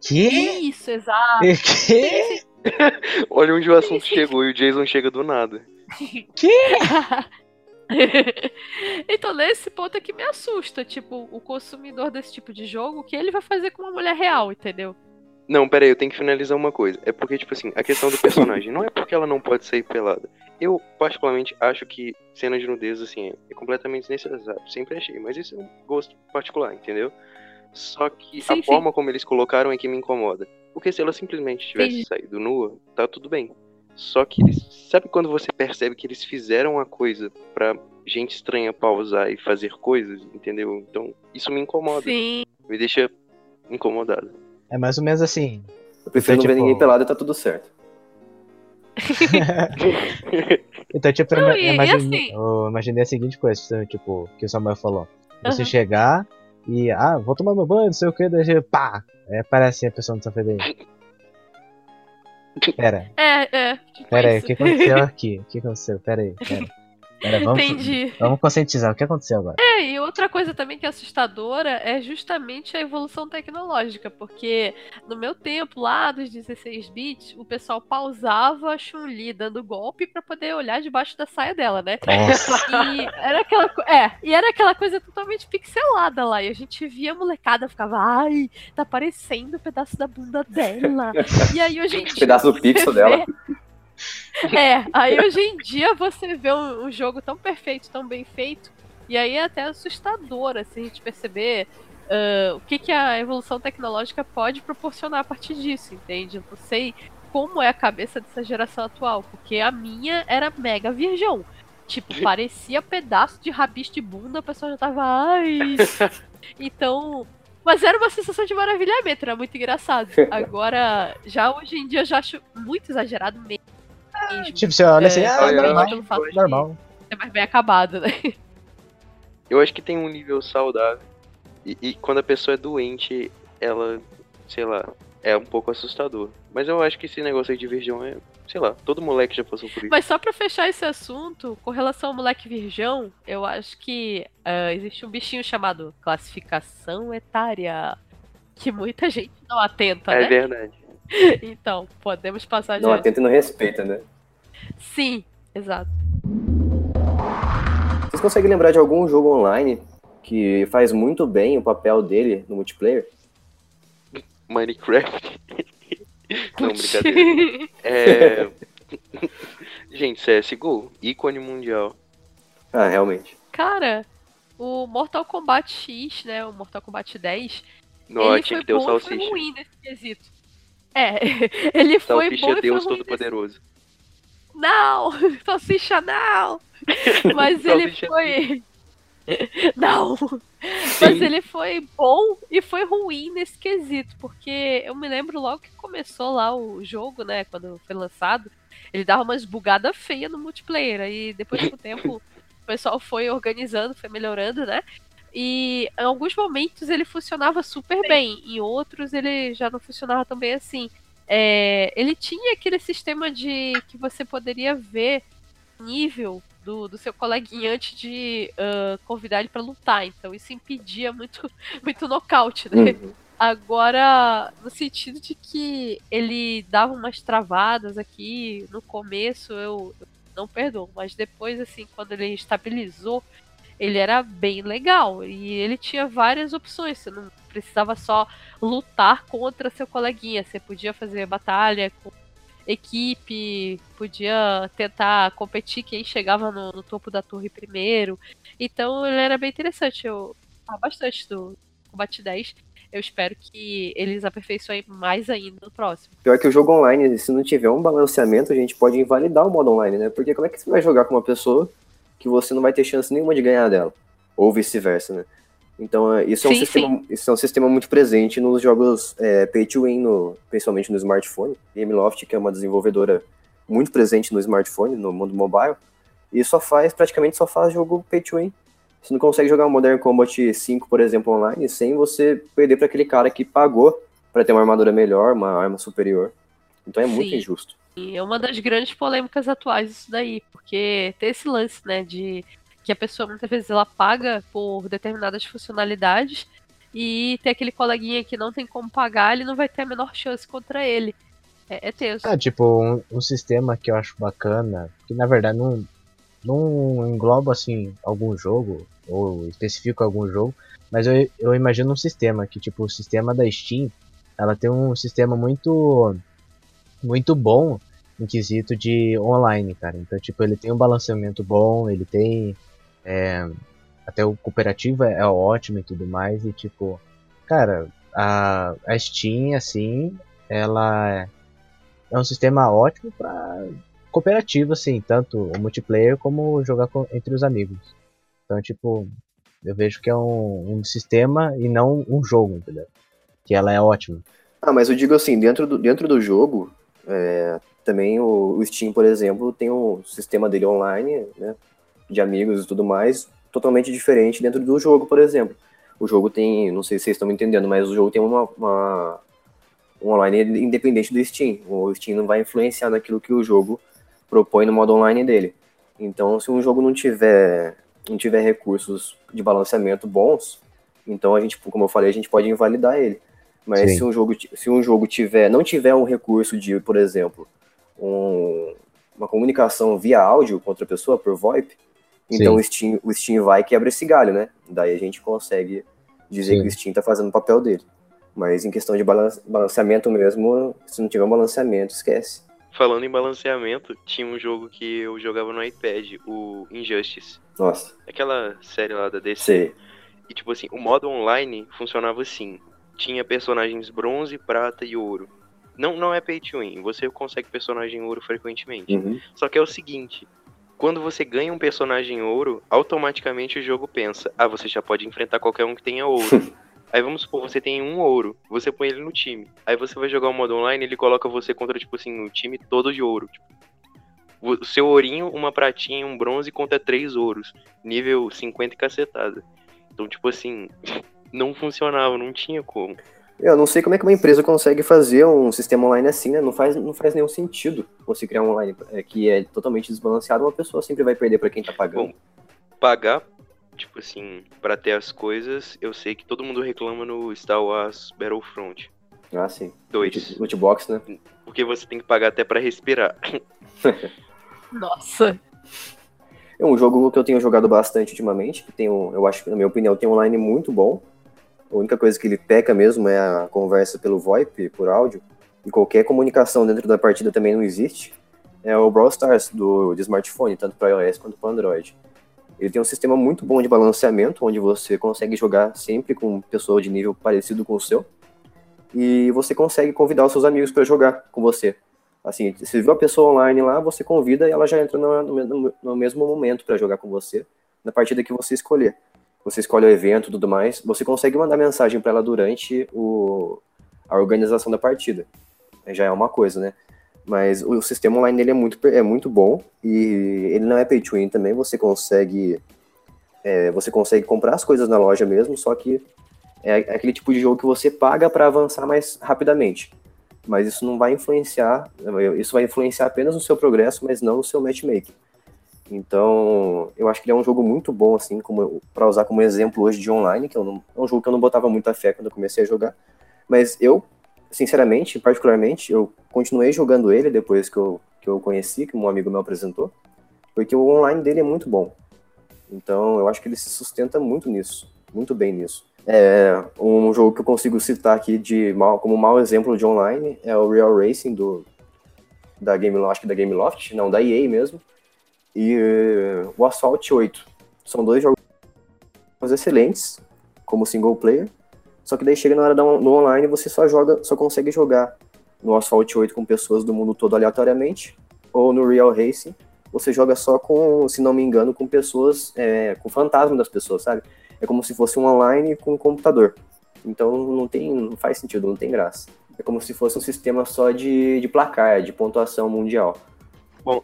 Que? Isso, exato. Que? Olha onde o assunto chegou e o Jason chega do nada. então, nesse ponto é que me assusta, tipo, o consumidor desse tipo de jogo, o que ele vai fazer com uma mulher real, entendeu? Não, pera aí, eu tenho que finalizar uma coisa. É porque, tipo assim, a questão do personagem não é porque ela não pode sair pelada. Eu, particularmente, acho que cena de nudez, assim, é completamente desnecessário. Sempre achei, mas isso é um gosto particular, entendeu? Só que Sim, a sim. forma como eles colocaram é que me incomoda. Porque se ela simplesmente tivesse Entendi. saído nua, tá tudo bem. Só que eles. Sabe quando você percebe que eles fizeram a coisa pra gente estranha pausar e fazer coisas, entendeu? Então, isso me incomoda. Sim. Me deixa incomodado. É mais ou menos assim. Eu prefiro não Então, ver tipo- ninguém pelado e tá tudo certo. Então, tipo, eu Não, ima- e- e imaginei, assim- eu imaginei a seguinte coisa, tipo, que o Samuel falou. Você Aham. chegar e, ah, vou tomar meu banho, não sei o que, daí pá! Aí aparece a pessoa no sofá dele. Pera, É, é. pera aí, o que aconteceu aqui? O que aconteceu? Pera aí, pera. Pera, vamos, Entendi. vamos conscientizar. O que aconteceu agora? É, e outra coisa também que é assustadora é justamente a evolução tecnológica, porque no meu tempo, lá dos 16 bits, o pessoal pausava a Chun-Li dando golpe pra poder olhar debaixo da saia dela, né? Nossa. E era aquela, é, e era aquela coisa totalmente pixelada lá. E a gente via a molecada, ficava, ai, tá aparecendo um pedaço da bunda dela. E aí hoje em dia. Pedaço do pixel vê- dela. É, aí hoje em dia você vê um, jogo tão perfeito, tão bem feito, e aí é até assustador, assim, a gente perceber ah, o que, que a evolução tecnológica pode proporcionar a partir disso, entende? Eu não sei como é a cabeça dessa geração atual, porque a minha era mega virgão. Tipo, parecia pedaço de rabicho de bunda, a pessoa já tava, ai. Então. Mas era uma sensação de maravilhamento, era muito engraçado. Agora, já hoje em dia eu já acho muito exagerado mesmo. Tipo, você olha assim, É, ah, olha, normal, normal. É mais bem acabado, né? Eu acho que tem um nível saudável. E, e quando a pessoa é doente, ela, sei lá, é um pouco assustador. Mas eu acho que esse negócio aí de virgão é, sei lá, todo moleque já passou por isso. Mas só pra fechar esse assunto, com relação ao moleque virgão, eu acho que ah, existe um bichinho chamado classificação etária. Que muita gente não atenta, é né? verdade. Então, podemos passar Não adiante. atenta e não respeita, né? Sim, exato. Vocês conseguem lembrar de algum jogo online que faz muito bem o papel dele no multiplayer? Minecraft. Não, brincadeira. É. Gente, CSGO, ícone mundial. Ah, realmente. Cara, o Mortal Kombat X, né? O Mortal Kombat 10, Não, ele tinha foi que bom foi ruim nesse quesito. É, ele foi Salsicha bom e Deus Todo-Poderoso. Não! Salsicha não! Mas ele Salsicha foi. Não! Mas ele foi bom e foi ruim nesse quesito, porque eu me lembro logo que começou lá o jogo, né? Quando foi lançado, ele dava umas bugadas feias no multiplayer. Aí depois com o tempo o pessoal foi organizando, foi melhorando, né? E em alguns momentos ele funcionava super bem, em outros ele já não funcionava tão bem assim. É, ele tinha aquele sistema de que você poderia ver nível do, do seu coleguinha antes de ah, convidar ele pra lutar. Então isso impedia muito, muito nocaute, né? Uhum. Agora, no sentido de que ele dava umas travadas aqui no começo, eu, eu não perdoo, mas depois, assim, quando ele estabilizou, ele era bem legal. E ele tinha várias opções. Você não precisava só lutar contra seu coleguinha. Você podia fazer batalha com equipe, podia tentar competir quem chegava no, no topo da torre primeiro. Então ele era bem interessante. Eu gostava bastante do Combate 10. Eu espero que eles aperfeiçoem mais ainda no próximo. Pior que o jogo online, se não tiver um balanceamento, a gente pode invalidar o modo online, né? Porque como é que você vai jogar com uma pessoa que você não vai ter chance nenhuma de ganhar dela? Ou vice-versa, né? Então, é, isso é, um Sim, sistema, isso é um sistema muito presente nos jogos é, pay to win, no, principalmente no smartphone. Gameloft, que é uma desenvolvedora muito presente no smartphone, no mundo mobile, e só faz, praticamente só faz jogo pay to win. Você não consegue jogar o Modern Combat 5, por exemplo, online, sem você perder para aquele cara que pagou para ter uma armadura melhor, uma arma superior. Então é muito Sim. injusto. É uma das grandes polêmicas atuais isso daí, porque tem esse lance, né, de que a pessoa muitas vezes ela paga por determinadas funcionalidades e tem aquele coleguinha que não tem como pagar, ele não vai ter a menor chance contra ele. É, é tenso. Ah, tipo, um, um sistema que eu acho bacana, que na verdade não, não engloba assim algum jogo, ou especifica algum jogo, mas eu, eu imagino um sistema que, tipo, o sistema da Steam, ela tem um sistema muito muito bom em quesito de online, cara. Então, tipo, ele tem um balanceamento bom, ele tem é, até o cooperativo é, é ótimo e tudo mais, e tipo, cara, a, a Steam, assim, ela é, é um sistema ótimo pra cooperativo, assim, tanto o multiplayer como jogar com- entre os amigos. Então, tipo, eu vejo que é um, um sistema e não um jogo, entendeu? Que ela é ótima. Ah, mas eu digo assim, dentro do, dentro do jogo, é, também o, o Steam, por exemplo, tem um sistema dele online, né, de amigos e tudo mais, totalmente diferente dentro do jogo, por exemplo. O jogo tem, não sei se vocês estão me entendendo, mas o jogo tem uma, uma- um online independente do Steam. O Steam não vai influenciar naquilo que o jogo propõe no modo online dele. Então, se um jogo não tiver, não tiver recursos de balanceamento bons, então a gente, como eu falei, a gente pode invalidar ele. Mas se um jogo, se um jogo tiver, não tiver um recurso de, por exemplo, um, uma comunicação via áudio com outra pessoa por VoIP, então o Steam, o Steam vai e quebra esse galho, né? Daí a gente consegue dizer Sim. que o Steam está fazendo o papel dele. Mas em questão de balanceamento mesmo, se não tiver um balanceamento, esquece. Falando em balanceamento, tinha um jogo que eu jogava no iPad, o Injustice. Nossa. Aquela série lá da DC. Sei. E tipo assim, o modo online funcionava assim. Tinha personagens bronze, prata e ouro. Não, não é pay to win, você consegue personagem ouro frequentemente. Uhum. Só que é o seguinte, quando você ganha um personagem ouro, automaticamente o jogo pensa, ah, você já pode enfrentar qualquer um que tenha ouro. Aí vamos supor, você tem um ouro, você põe ele no time. Aí você vai jogar o modo online, ele coloca você contra, tipo assim, um time todo de ouro. Tipo, o seu ourinho, uma pratinha, um bronze contra três ouros. Nível 50 e cacetada. Então, tipo assim, não funcionava, não tinha como. Eu não sei como é que uma empresa consegue fazer um sistema online assim, né? Não faz, não faz nenhum sentido você criar um online é, que é totalmente desbalanceado, uma pessoa sempre vai perder para quem tá pagando. Bom, pagar tipo assim, para ter as coisas, eu sei que todo mundo reclama no Star Wars Battlefront. Ah, sim. Dois. Lootbox, né? Porque você tem que pagar até para respirar. Nossa. É um jogo que eu tenho jogado bastante ultimamente, que tem um, eu acho que, na minha opinião, tem um online muito bom. A única coisa que ele peca mesmo é a conversa pelo VoIP, por áudio. E qualquer comunicação dentro da partida também não existe. É o Brawl Stars do, de smartphone, tanto para iOS quanto para Android. Ele tem um sistema muito bom de balanceamento, onde você consegue jogar sempre com pessoa de nível parecido com o seu. E você consegue convidar os seus amigos para jogar com você. Assim, você viu a pessoa online lá, você convida e ela já entra no, no, no mesmo momento para jogar com você, na partida que você escolher. Você escolhe o evento e tudo mais, você consegue mandar mensagem para ela durante o, a organização da partida. Já é uma coisa, né? Mas o sistema online dele é muito, é muito bom e ele não é pay to win também. Você consegue é, você consegue comprar as coisas na loja mesmo, só que é aquele tipo de jogo que você paga para avançar mais rapidamente. Mas isso não vai influenciar, isso vai influenciar apenas no seu progresso, mas não no seu matchmaking. Então, eu acho que ele é um jogo muito bom, assim, para usar como exemplo hoje de online, que eu não, é um jogo que eu não botava muita fé quando eu comecei a jogar. Mas eu, sinceramente, particularmente, eu continuei jogando ele depois que eu, que eu conheci, que um amigo meu apresentou, porque o online dele é muito bom. Então, eu acho que ele se sustenta muito nisso, muito bem nisso. É, um jogo que eu consigo citar aqui de mal, como mau exemplo de online é o Real Racing do da Game, que da Game Loft, não, da EA mesmo, e uh, o Asphalt 8. São dois jogos excelentes como single player, só que daí chega na hora do online você só joga, só consegue jogar no Asphalt 8 com pessoas do mundo todo aleatoriamente, ou no Real Racing, você joga só com, se não me engano, com pessoas, é, com fantasma das pessoas, sabe? É como se fosse um online com um computador. Então não tem, não faz sentido, não tem graça. É como se fosse um sistema só de, de placar, de pontuação mundial. Bom,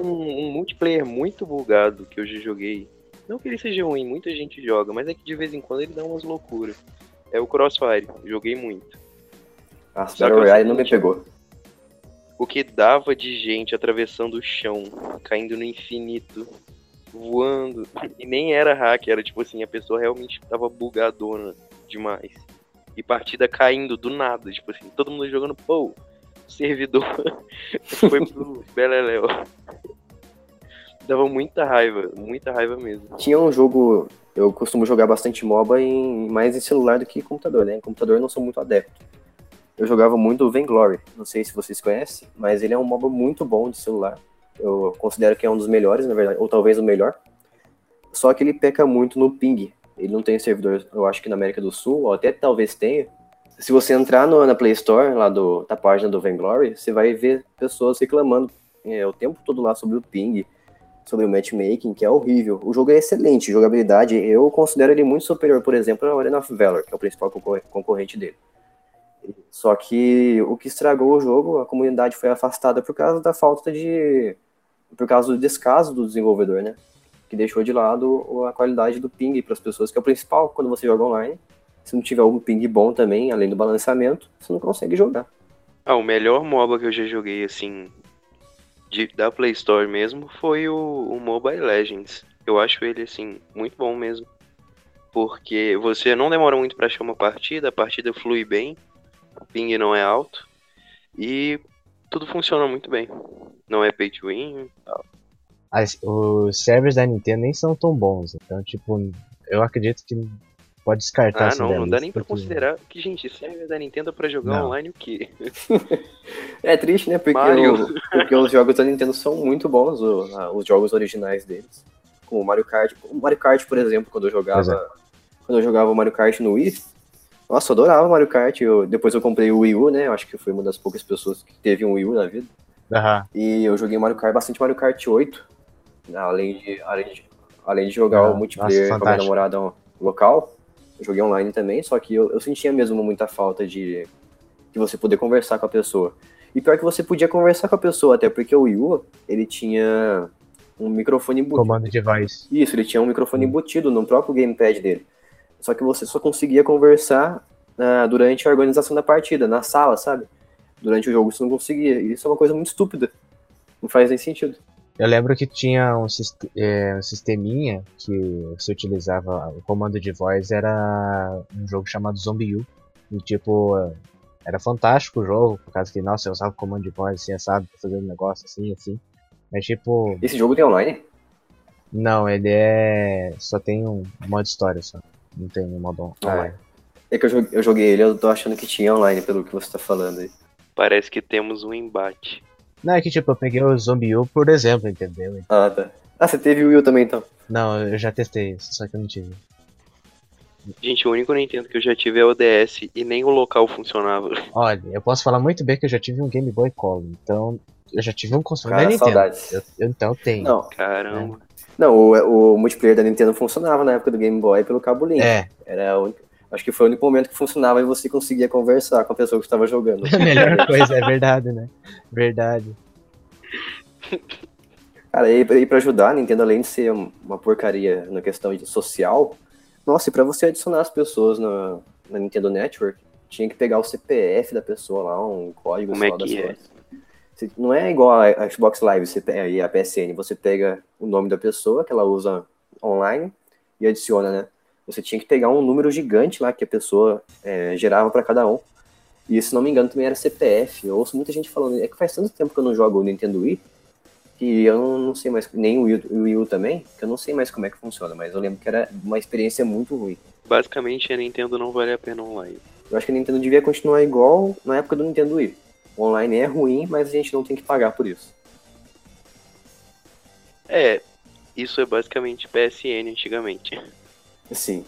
um, um multiplayer muito bugado que eu já joguei. Não que ele seja ruim, muita gente joga, mas é que de vez em quando ele dá umas loucuras. É o Crossfire, joguei muito. A Battle Royale não me pegou. O que dava de gente atravessando o chão, caindo no infinito, voando. E nem era hack, era tipo assim, a pessoa realmente tava bugadona demais. E partida caindo do nada, tipo assim, todo mundo jogando, pô, servidor foi pro Beleléu. Dava muita raiva, muita raiva mesmo. Tinha um jogo, eu costumo jogar bastante MOBA em, mais em celular do que em computador, né? Em computador eu não sou muito adepto eu jogava muito o Vainglory. Não sei se vocês conhecem, mas ele é um MOBA muito bom de celular. Eu considero que é um dos melhores, na verdade, ou talvez o melhor. Só que ele peca muito no ping. Ele não tem servidor, eu acho que na América do Sul, ou até talvez tenha. Se você entrar no, na Play Store, lá do, da página do Vainglory, você vai ver pessoas reclamando é, o tempo todo lá sobre o ping, sobre o matchmaking, que é horrível. O jogo é excelente, jogabilidade. Eu considero ele muito superior, por exemplo, ao Arena of Valor, que é o principal concorrente dele. Só que o que estragou o jogo, a comunidade foi afastada por causa da falta de. por causa do descaso do desenvolvedor, né? Que deixou de lado a qualidade do ping para as pessoas, que é o principal quando você joga online. Se não tiver um ping bom também, além do balanceamento, você não consegue jogar. Ah, o melhor MOBA que eu já joguei, assim, de, da Play Store mesmo foi o, o Mobile Legends. Eu acho ele, assim, muito bom mesmo. Porque você não demora muito para achar uma partida, a partida flui bem, o ping não é alto e tudo funciona muito bem. Não é pay to win tal. As, os servers da Nintendo nem são tão bons, então, tipo, eu acredito que pode descartar Ah, essa não, não dá nem pra porque- considerar que, gente, serve da Nintendo pra jogar Não. online o quê? É triste, né? Porque, Mario. o- porque os jogos da Nintendo são muito bons, o- a- os jogos originais deles. Como o Mario Kart. O Mario Kart, por exemplo, quando eu jogava. Quando eu jogava o Mario Kart no Wii. Nossa, eu adorava o Mario Kart. Eu- depois eu comprei o Wii U, né? Eu acho que fui uma das poucas pessoas que teve um Wii U na vida. Aham. E eu joguei Mario Kart, bastante Mario Kart 8. Além de, além de, além de jogar Ah, o multiplayer nossa, com a minha namorada local, joguei online também, só que eu, eu sentia mesmo muita falta de, de você poder conversar com a pessoa. E pior que você podia conversar com a pessoa, até porque o Wii U, ele tinha um microfone embutido. Comando de voz. Isso, ele tinha um microfone Hum. embutido no próprio gamepad dele. Só que você só conseguia conversar ah, durante a organização da partida, na sala, sabe? Durante o jogo você não conseguia. E isso é uma coisa muito estúpida. Não faz nem sentido. Eu lembro que tinha um, é, um sisteminha que você utilizava, o comando de voz era um jogo chamado Zombie U. E tipo, é, era fantástico o jogo, por causa que, nossa, eu usava o comando de voz assim, sabe, fazendo um negócio assim, assim. Mas tipo, Esse jogo tem online? não, ele é. só tem um modo história só. Não tem um modo on- Ah, online. É que eu joguei, eu joguei ele, eu tô achando que tinha online, pelo que você tá falando aí. Parece que temos um embate. Não, é que tipo, eu peguei o Zombie U por exemplo, entendeu? Ah, tá. Ah, você teve o Wii U também, então. Não, eu já testei isso, só que eu não tive. Gente, o único Nintendo que eu já tive é o DS e nem o local funcionava. Olha, eu posso falar muito bem que eu já tive um Game Boy Color, então eu já tive um console Cara, da Nintendo. saudades. Eu, eu- então eu tenho. Não, Caramba. não o, o multiplayer da Nintendo funcionava na época do Game Boy pelo cabo link. É, Era a única- acho que foi o único momento que funcionava e você conseguia conversar com a pessoa que estava jogando. a melhor coisa, é verdade, né? Verdade. Cara, e, e pra ajudar, a Nintendo, além de ser um- uma porcaria na questão de social, nossa, e pra você adicionar as pessoas na, na Nintendo Network, tinha que pegar o CPF da pessoa lá, um código Como é que é? Você- Não é igual a, Xbox Live você e a PSN, você pega o nome da pessoa que ela usa online e adiciona, né? Você tinha que pegar um número gigante lá que a pessoa é, gerava pra cada um. E se não me engano também era CPF. Eu ouço muita gente falando, é que faz tanto tempo que eu não jogo o Nintendo Wii que eu não, não sei mais, nem o Wii, U- o Wii U também, que eu não sei mais como é que funciona, mas eu lembro que era uma experiência muito ruim. Basicamente, a Nintendo não vale a pena online. Eu acho que a Nintendo devia continuar igual na época do Nintendo Wii. O online é ruim, mas a gente não tem que pagar por isso. É, isso é basicamente PSN antigamente. Sim.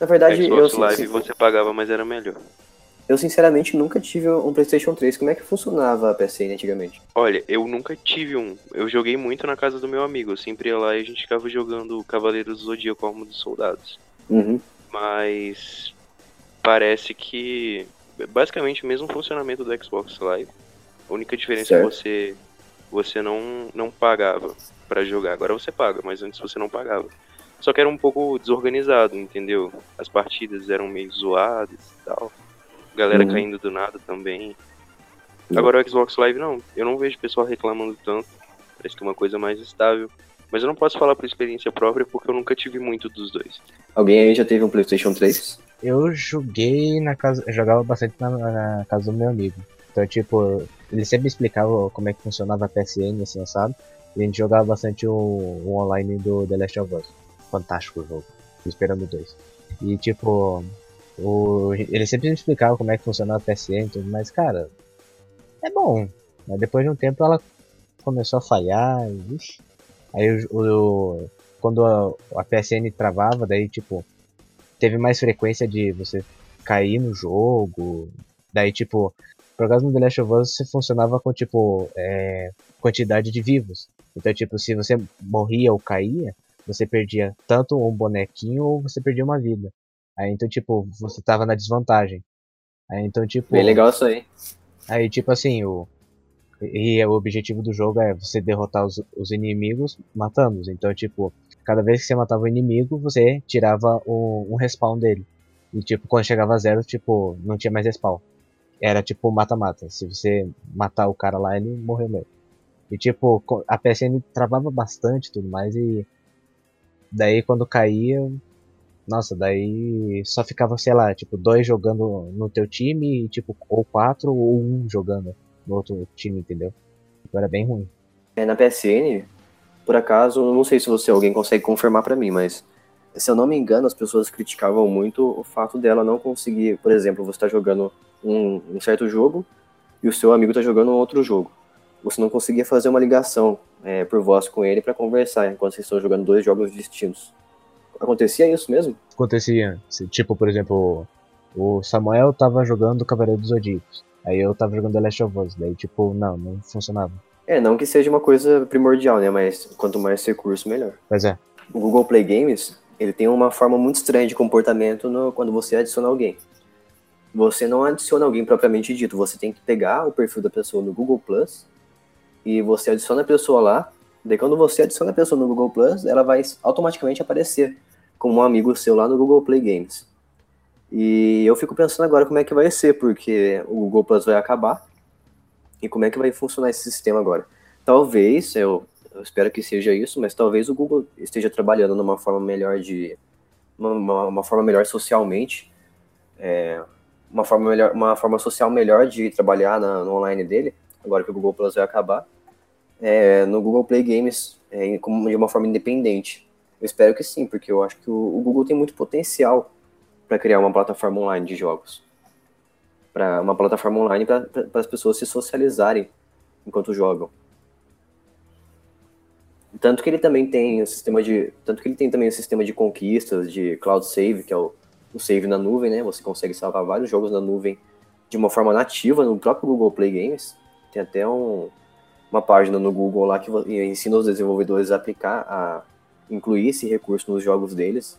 Na verdade, eu, Xbox Live sin- você pagava, mas era melhor. eu sinceramente nunca tive um PlayStation 3. Como é que funcionava a PSN antigamente? Olha, eu nunca tive um. Eu joguei muito na casa do meu amigo. Eu sempre ia lá e a gente ficava jogando Cavaleiros do Zodíaco Alma dos Soldados. Uhum. Mas parece que é basicamente o mesmo funcionamento do Xbox Live. A única diferença é Certo. que você você não não pagava pra jogar. Agora você paga, mas antes você não pagava. Só que era um pouco desorganizado, entendeu? As partidas eram meio zoadas e tal. Galera Uhum. caindo do nada também. Uhum. Agora o Xbox Live não. Eu não vejo pessoal reclamando tanto. Parece que é uma coisa mais estável. Mas eu não posso falar por experiência própria porque eu nunca tive muito dos dois. Alguém aí já teve um PlayStation 3? Eu joguei na casa. Eu jogava bastante na, na casa do meu amigo. Então, tipo, ele sempre explicava como é que funcionava a PSN, assim, sabe? E a gente jogava bastante o, o online do The Last of Us. Fantástico o jogo. Tô esperando dois. E tipo, o, ele sempre me explicava como é que funcionava a PSN e tudo mais, cara. É bom. Mas depois de um tempo ela começou a falhar. E, aí o, o- quando a, a PSN travava, daí tipo, teve mais frequência de você cair no jogo. Daí, tipo, por causa do The Last of Us, você funcionava com, tipo, é, quantidade de vivos. Então, tipo, se você morria ou caía, você perdia tanto um bonequinho ou você perdia uma vida. Aí, então, tipo, você tava na desvantagem. Aí, então, tipo... Bem legal isso aí. Aí, tipo assim, o. E o objetivo do jogo é você derrotar os, os inimigos matando-os. Então, tipo, cada vez que você matava o inimigo, você tirava um, um respawn dele. E, tipo, quando chegava a zero, tipo, não tinha mais respawn. Era tipo mata-mata. Se você matar o cara lá, ele morreu mesmo. E tipo, a PSN travava bastante e tudo mais e daí quando caía, nossa, daí só ficava, sei lá, tipo, dois jogando no teu time tipo, ou quatro ou um jogando no outro time, entendeu? Tipo, era bem ruim. É, na PSN, por acaso, não sei se você alguém consegue confirmar pra mim, mas se eu não me engano, as pessoas criticavam muito o fato dela não conseguir, por exemplo, você tá jogando um, um certo jogo e o seu amigo tá jogando outro jogo. Você não conseguia fazer uma ligação é, por voz com ele pra conversar enquanto vocês estão jogando dois jogos distintos. Acontecia isso mesmo? Acontecia, tipo, por exemplo, o Samuel tava jogando Cavaleiro dos Zodíacos, aí eu tava jogando The Last of Us, daí tipo, não, não funcionava. É, não que seja uma coisa primordial, né? Mas quanto mais recurso, melhor. Pois é, O Google Play Games, ele tem uma forma muito estranha de comportamento no- quando você adiciona alguém. Você não adiciona alguém propriamente dito, você tem que pegar o perfil da pessoa no Google Plus e você adiciona a pessoa lá. Daí quando você adiciona a pessoa no Google Plus, ela vai automaticamente aparecer como um amigo seu lá no Google Play Games. E eu fico pensando agora como é que vai ser, porque o Google Plus vai acabar e como é que vai funcionar esse sistema agora. Talvez, eu, eu espero que seja isso, mas talvez o Google esteja trabalhando numa forma melhor de. uma, uma- forma melhor socialmente, é, uma, forma melhor, uma forma social melhor de trabalhar na- no online dele, agora que o Google Plus vai acabar, é, no Google Play Games é, de uma forma independente. Eu espero que sim, porque eu acho que o, o Google tem muito potencial para criar uma plataforma online de jogos. Para uma plataforma online para as pessoas se socializarem enquanto jogam. Tanto que ele também tem o sistema de. Tanto que ele tem também o sistema de conquistas de cloud save, que é o, o save na nuvem, né? Você consegue salvar vários jogos na nuvem de uma forma nativa no próprio Google Play Games. Tem até um, uma página no Google lá que ensina os desenvolvedores a aplicar, a incluir esse recurso nos jogos deles.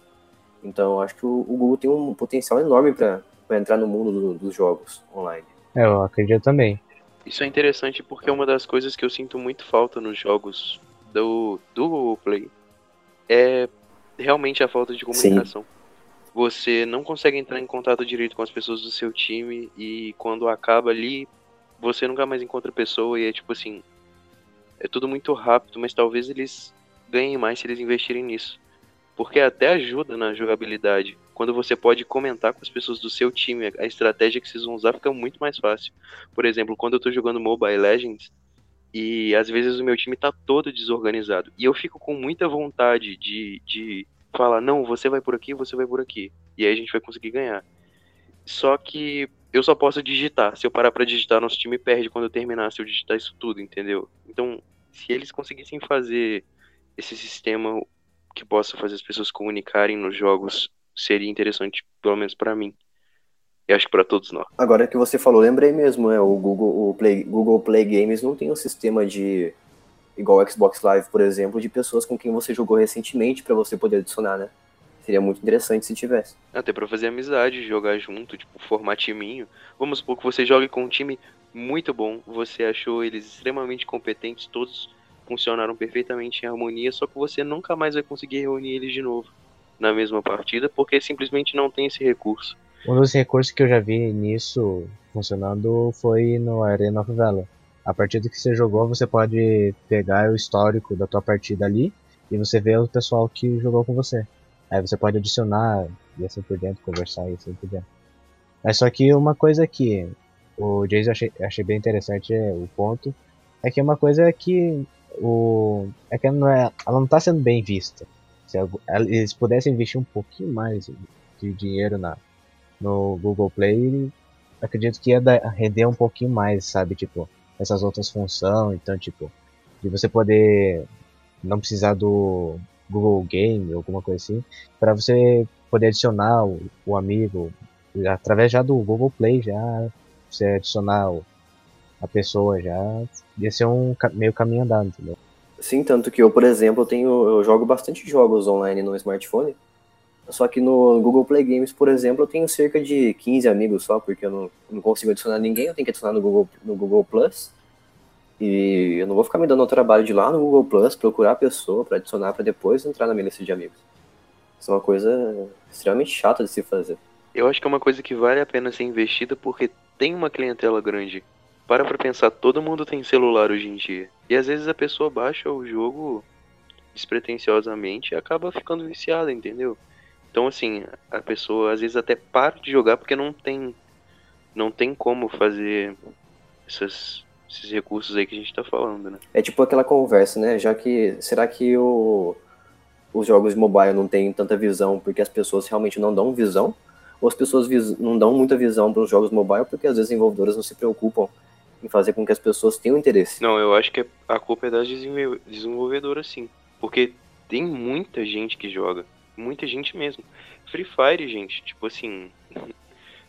Então eu acho que o, o Google tem um potencial enorme para entrar no mundo do- dos jogos online. é, eu acredito também. Isso é interessante porque é uma das coisas que eu sinto muito falta nos jogos do, do Google Play é realmente a falta de comunicação. Você não consegue entrar em contato direito com as pessoas do seu time e quando acaba ali, você nunca mais encontra a pessoa e é tipo assim, é tudo muito rápido, mas talvez eles ganhem mais se eles investirem nisso. Porque até ajuda na jogabilidade. Quando você pode comentar com as pessoas do seu time, a estratégia que vocês vão usar fica muito mais fácil. Por exemplo, quando eu tô jogando Mobile Legends e às vezes o meu time tá todo desorganizado e eu fico com muita vontade de, de falar, não, você vai por aqui, você vai por aqui. E aí a gente vai conseguir ganhar. Só que eu só posso digitar. Se eu parar pra digitar, nosso time perde quando eu terminar, se eu digitar isso tudo, entendeu? Então, se eles conseguissem fazer esse sistema que possa fazer as pessoas comunicarem nos jogos, seria interessante, pelo menos pra mim. E acho que pra todos nós. Agora que você falou, lembrei mesmo, é, o Google, o Play, Google Play Games não tem um sistema de igual o Xbox Live, por exemplo, de pessoas com quem você jogou recentemente para você poder adicionar, né? Seria muito interessante se tivesse. Até pra fazer amizade, jogar junto, tipo, formar timinho. Vamos supor que você jogue com um time muito bom, você achou eles extremamente competentes, todos funcionaram perfeitamente em harmonia, só que você nunca mais vai conseguir reunir eles de novo na mesma partida, porque simplesmente não tem esse recurso. Um dos recursos que eu já vi nisso funcionando foi no Arena of Valor. A partida que você jogou, você pode pegar o histórico da tua partida ali e você vê o pessoal que jogou com você. Aí você pode adicionar e assim por dentro, conversar e assim por dentro. Mas só que uma coisa que o Jason achei, achei bem interessante é o ponto é que uma coisa é que o é que ela não é, ela não tá sendo bem vista. Se eles pudessem investir um pouquinho mais de dinheiro na no Google Play, acredito que ia render um pouquinho mais, sabe? Tipo, essas outras funções, então, tipo, de você poder não precisar do Google Game alguma coisa assim, para você poder adicionar o, o amigo através já do Google Play, já você adicionar o- a pessoa já ia ser um meio caminho andado, entendeu? Sim, tanto que eu, por exemplo, eu tenho, eu jogo bastante jogos online no smartphone. Só que no Google Play Games, por exemplo, eu tenho cerca de 15 amigos só, porque eu não, não consigo adicionar ninguém, eu tenho que adicionar no Google, no Google Plus. E eu não vou ficar me dando o trabalho de ir lá no Google Plus, procurar a pessoa para adicionar para depois entrar na minha lista de amigos. Isso é uma coisa extremamente chata de se fazer. Eu acho que é uma coisa que vale a pena ser investida porque tem uma clientela grande para pra pensar, todo mundo tem celular hoje em dia. E às vezes a pessoa baixa o jogo despretensiosamente e acaba ficando viciada, entendeu? Então assim, a pessoa às vezes até para de jogar porque não tem não tem como fazer essas, esses recursos aí que a gente tá falando, né? É tipo aquela conversa, né? Já que será que o, os jogos mobile não têm tanta visão porque as pessoas realmente não dão visão? Ou as pessoas vis, não dão muita visão para os jogos mobile porque as desenvolvedoras não se preocupam em fazer com que as pessoas tenham interesse? Não, eu acho que a culpa é das desenvolvedoras, sim. Porque tem muita gente que joga. Muita gente mesmo. Free Fire, gente, tipo assim.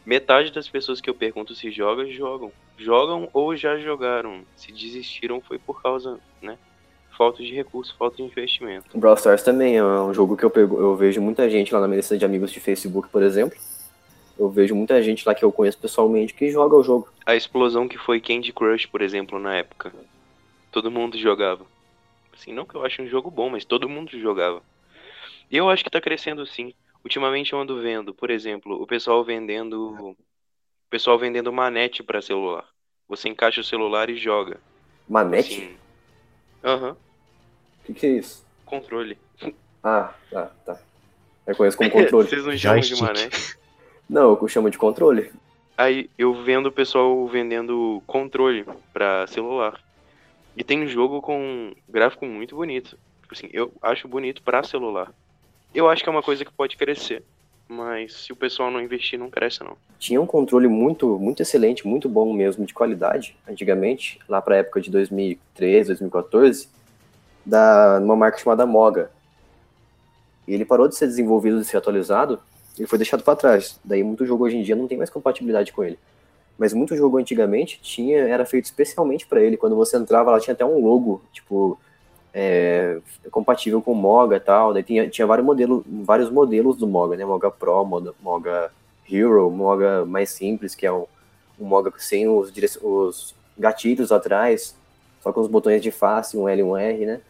Metade das pessoas que eu pergunto se jogam, jogam. Jogam ou já jogaram. Se desistiram foi por causa, né? Falta de recurso, falta de investimento. O Brawl Stars também é um jogo que eu, pego, eu vejo muita gente lá na minha lista de amigos de Facebook, por exemplo. Eu vejo muita gente lá que eu conheço pessoalmente que joga o jogo. A explosão que foi Candy Crush, por exemplo, na época. Todo mundo jogava. Assim, não que eu ache um jogo bom, mas todo mundo jogava. E eu acho que tá crescendo sim. Ultimamente eu ando vendo, por exemplo, o pessoal vendendo. O pessoal vendendo manete para celular. Você encaixa o celular e joga. Manete? Assim. Aham. O que, que é isso? Controle. Ah, tá, tá. Eu conheço como controle. Vocês não chamam de manete? não, eu chamo de controle. Aí eu vendo o pessoal vendendo controle pra celular. E tem um jogo com gráfico muito bonito. Tipo assim, eu acho bonito pra celular. Eu acho que é uma coisa que pode crescer. Mas se o pessoal não investir, não cresce não. Tinha um controle muito, muito excelente, muito bom mesmo, de qualidade, antigamente, lá pra época de 2013, 2014, da uma marca chamada Moga. E ele parou de ser desenvolvido, de ser atualizado, e foi deixado para trás. Daí muito jogo hoje em dia não tem mais compatibilidade com ele. Mas muito jogo antigamente tinha, era feito especialmente para ele. Quando você entrava, lá tinha até um logo, tipo, é, compatível com Moga e tal. Daí tinha, tinha vários, modelos, vários modelos do Moga, né? Moga Pro, Moga, Moga Hero, Moga mais simples, que é um, um Moga sem os, os gatilhos atrás, só com os botões de face, um L e um R, né?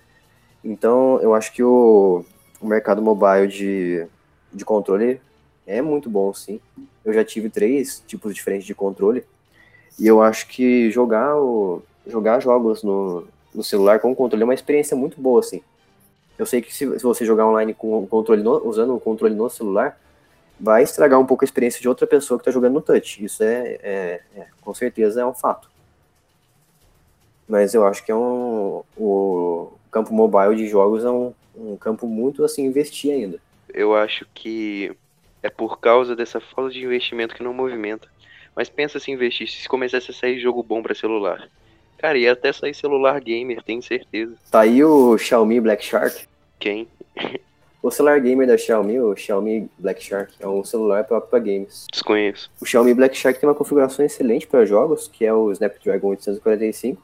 Então, eu acho que o, o mercado mobile de, de controle é muito bom, sim. Eu já tive três tipos diferentes de controle. E eu acho que jogar, o, jogar jogos no, no celular com controle é uma experiência muito boa, assim. Eu sei que se, se você jogar online com o controle no- usando o controle no celular, vai estragar um pouco a experiência de outra pessoa que está jogando no touch. Isso é, é- é- com certeza é um fato. Mas eu acho que é um, o campo mobile de jogos é um, um campo muito assim investir ainda. Eu acho que é por causa dessa falta de investimento que não movimenta. Mas pensa se investir, se começasse a sair jogo bom pra celular. Cara, ia até sair celular gamer, tenho certeza. Tá aí o Xiaomi Black Shark. Quem? O celular gamer da Xiaomi, o Xiaomi Black Shark, é um celular próprio para games. Desconheço. O Xiaomi Black Shark tem uma configuração excelente para jogos, que é o Snapdragon 845,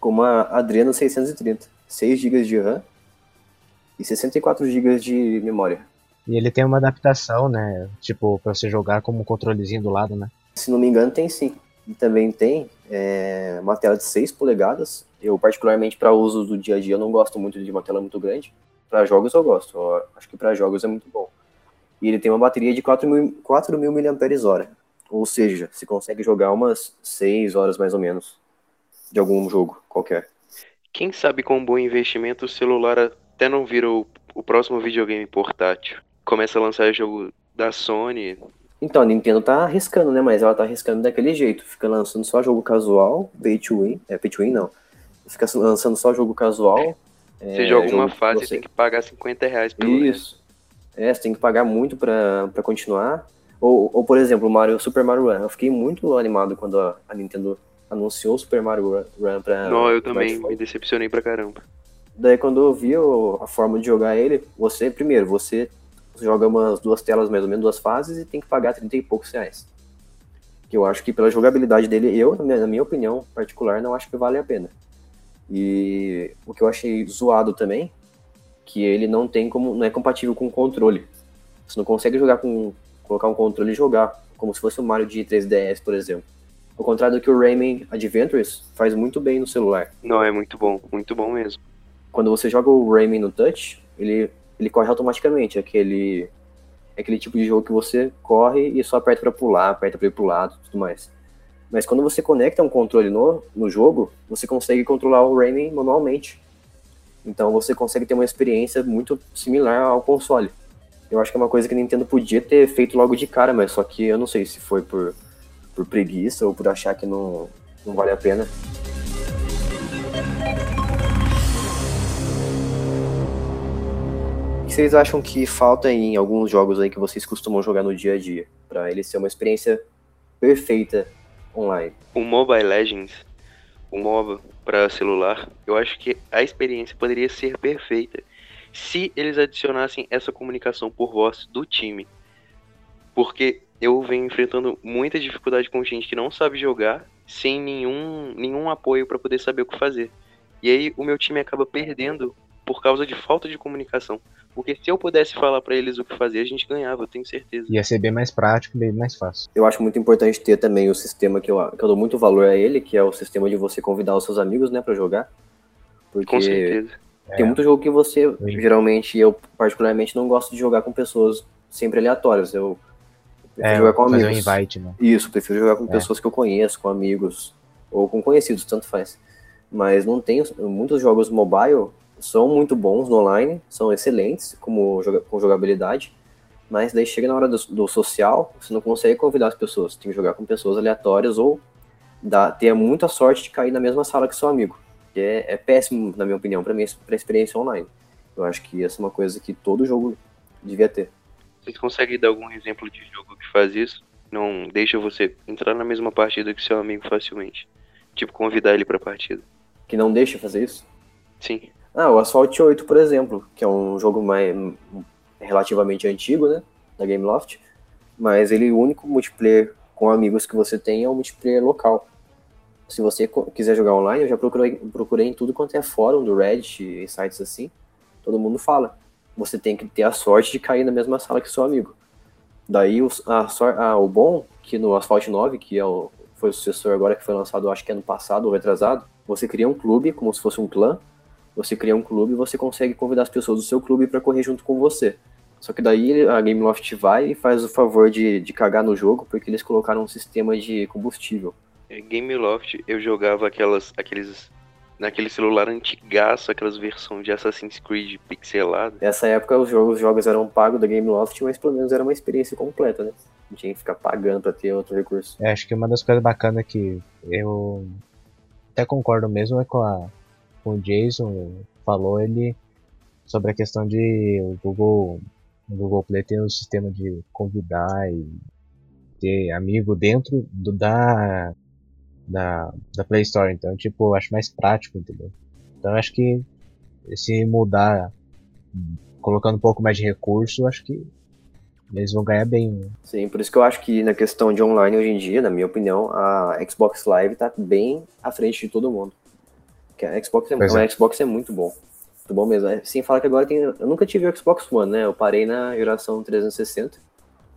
com uma Adreno 630, 6 GB de RAM e 64 GB de memória. E ele tem uma adaptação, né? Tipo, pra você jogar como um controlezinho do lado, né? Se não me engano, tem sim. E também tem é, uma tela de 6 polegadas. Eu, particularmente, para uso do dia a dia, não gosto muito de uma tela muito grande. Para jogos, eu gosto. Eu acho que para jogos é muito bom. E ele tem uma bateria de 4.000 4.000 mAh. Ou seja, você consegue jogar umas 6 horas mais ou menos de algum jogo qualquer. Quem sabe com um bom investimento o celular até não vira o, o próximo videogame portátil. Começa a lançar jogo da Sony. Então, a Nintendo tá arriscando, né? Mas ela tá arriscando daquele jeito. Fica lançando só jogo casual, pay to win. É, pay to win não. Fica lançando só jogo casual. Você é, joga uma fase e você- tem que pagar 50 reais pelo menos. Isso. É, você tem que pagar muito pra, pra continuar. Ou, ou, por exemplo, o Mario, Super Mario Run. Eu fiquei muito animado quando a, a Nintendo anunciou o Super Mario Run, pra. Não, eu também me decepcionei pra caramba. Daí quando eu vi a forma de jogar ele, você, primeiro, você joga umas duas telas, mais ou menos, duas fases, e tem que pagar 30 e poucos reais. Que eu acho que pela jogabilidade dele, eu, na minha, na minha opinião particular, não acho que vale a pena. E o que eu achei zoado também, que ele não tem como. não é compatível com o controle. Você não consegue jogar com. colocar um controle e jogar, como se fosse o Mario de 3DS, por exemplo. Ao contrário do que o Rayman Adventures faz muito bem no celular Não, é muito bom, muito bom mesmo. quando você joga o Rayman no touch, ele, ele corre automaticamente. Aquele, aquele tipo de jogo que você corre e só aperta pra pular, aperta pra ir pro lado tudo mais. Mas quando você conecta um controle no, no jogo, você consegue controlar o Rayman manualmente. Então você consegue ter uma experiência muito similar ao console. Eu acho que é uma coisa que a Nintendo podia ter feito logo de cara, mas só que eu não sei se foi por, por preguiça ou por achar que não, não vale a pena. Que vocês acham que falta em alguns jogos aí que vocês costumam jogar no dia a dia, para ele ser uma experiência perfeita online? O Mobile Legends, o MOBA para celular, eu acho que a experiência poderia ser perfeita se eles adicionassem essa comunicação por voz do time. Porque eu venho enfrentando muita dificuldade com gente que não sabe jogar sem nenhum, nenhum apoio para poder saber o que fazer. E aí o meu time acaba perdendo por causa de falta de comunicação. Porque se eu pudesse falar para eles o que fazer, a gente ganhava, eu tenho certeza. Ia ser bem mais prático, bem mais fácil. Eu acho muito importante ter também o sistema que eu, que eu dou muito valor a ele, que é o sistema de você convidar os seus amigos, né, para jogar. Porque Com certeza. tem É. muito jogo que você, Sim. geralmente, eu particularmente não gosto de jogar com pessoas sempre aleatórias. Eu prefiro É, jogar com fazer um amigos. invite, né? Isso, prefiro jogar com É. pessoas que eu conheço, com amigos, ou com conhecidos, tanto faz. Mas não tem, muitos jogos mobile são muito bons no online, são excelentes como com jogabilidade, mas daí chega na hora do, do social, você não consegue convidar as pessoas, tem que jogar com pessoas aleatórias ou dá, ter muita sorte de cair na mesma sala que seu amigo, que é, é péssimo, na minha opinião, para mim, para experiência online. Eu acho que essa é uma coisa que todo jogo devia ter. Vocês conseguem dar algum exemplo de jogo que faz isso? Não deixa você entrar na mesma partida que seu amigo facilmente. Tipo, convidar ele pra partida. Que não deixa fazer isso? Sim. Ah, o Asphalt 8, por exemplo, que é um jogo mais relativamente antigo, né, da Gameloft, mas ele o único multiplayer com amigos que você tem é o multiplayer local. Se você quiser jogar online, eu já procurei, procurei em tudo quanto é fórum do Reddit e sites assim, todo mundo fala. Você tem que ter a sorte de cair na mesma sala que seu amigo. Daí o, a, ah, o bom que no Asphalt 9, que é o, foi o sucessor agora que foi lançado, acho que ano passado ou retrasado, você cria um clube como se fosse um clã, você cria um clube e você consegue convidar as pessoas do seu clube para correr junto com você. Só que daí a Gameloft vai e faz o favor de, de cagar no jogo porque eles colocaram um sistema de combustível. É, Gameloft, eu jogava aquelas, aqueles, naquele celular antigaço, aquelas versões de Assassin's Creed pixelado. Nessa época os jogos, os jogos eram pagos da Gameloft, mas pelo menos era uma experiência completa, né? Não tinha que ficar pagando para ter outro recurso. É, acho que uma das coisas bacanas que eu até concordo mesmo é com, a, o Jason falou ele sobre a questão de o Google, o Google Play ter um sistema de convidar e ter amigo dentro do, da, da, da Play Store. Então, tipo, eu acho mais prático, entendeu? Então, eu acho que se mudar, colocando um pouco mais de recurso, acho que eles vão ganhar bem. né? Sim, por isso que eu acho que na questão de online hoje em dia, na minha opinião, a Xbox Live tá bem à frente de todo mundo. Que a Xbox é, Pois a é. Xbox é muito bom. Muito bom mesmo. É, Sem falar que agora tem. Eu nunca tive o Xbox One, né? Eu parei na geração 360,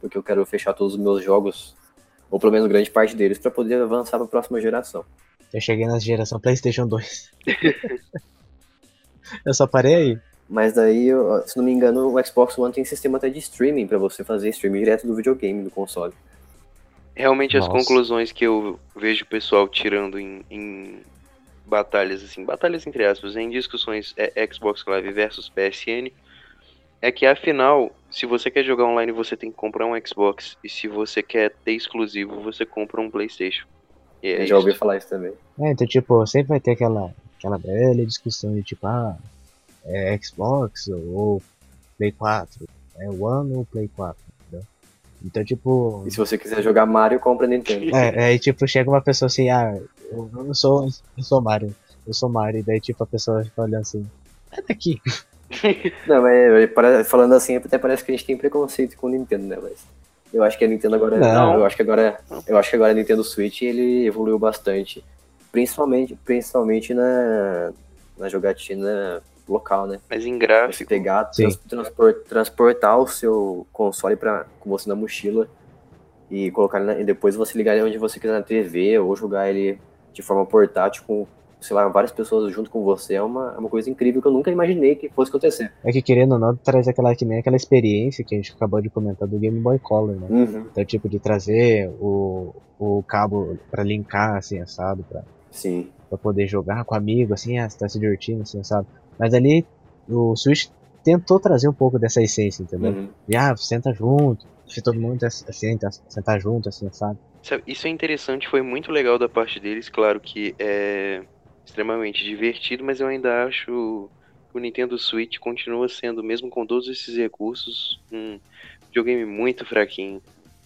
porque eu quero fechar todos os meus jogos, ou pelo menos grande parte deles, para poder avançar para a próxima geração. Eu cheguei na geração PlayStation 2. eu só parei aí. Mas daí, se não me engano, o Xbox One tem sistema até de streaming para você fazer streaming direto do videogame, do console. Realmente as Nossa. conclusões que eu vejo o pessoal tirando em, em batalhas, assim, batalhas entre aspas, em discussões é, Xbox Live versus PSN, é que afinal, se você quer jogar online, você tem que comprar um Xbox, e se você quer ter exclusivo, você compra um Playstation. E é Eu já ouvi isso. falar isso também. É, então, tipo, sempre vai ter aquela, aquela velha discussão de tipo, ah, é Xbox ou Play 4, é One ou Play 4, entendeu? Então, tipo, E se você quiser jogar Mario, compra Nintendo. é, é, tipo, chega uma pessoa assim, ah, eu, eu sou, eu sou Mario, eu sou Mario, e daí, tipo, a pessoa fica olhando assim, sai daqui. Não, mas é, pare- falando assim, até parece que a gente tem preconceito com o Nintendo, né? Mas eu acho que a Nintendo agora. Não. eu acho que agora. Eu acho que agora a Nintendo Switch ele evoluiu bastante. Principalmente, principalmente na, na jogatina local, né? Mas em Você gráfico, pegar, Sim. trans- transpor- transportar o seu console pra, com você na mochila e colocar ele na- e depois você ligar ele onde você quiser na TV ou jogar ele de forma portátil com, sei lá, várias pessoas junto com você é uma, é uma coisa incrível que eu nunca imaginei que fosse acontecer. É que querendo ou não, traz aquela, que nem aquela experiência que a gente acabou de comentar do Game Boy Color, né? Uhum. Então, tipo, de trazer o, o cabo pra linkar, assim, assado, pra, Sim. pra poder jogar com amigo, assim, ah, você tá se divertindo, assim, assado. Mas ali, o Switch tentou trazer um pouco dessa essência, entendeu? Uhum. E, ah, senta junto, se todo mundo assim, sentar junto, assim, sabe? Sabe, Isso é interessante, foi muito legal da parte deles, claro que é extremamente divertido, mas eu ainda acho que o Nintendo Switch continua sendo, mesmo com todos esses recursos, um videogame muito fraquinho.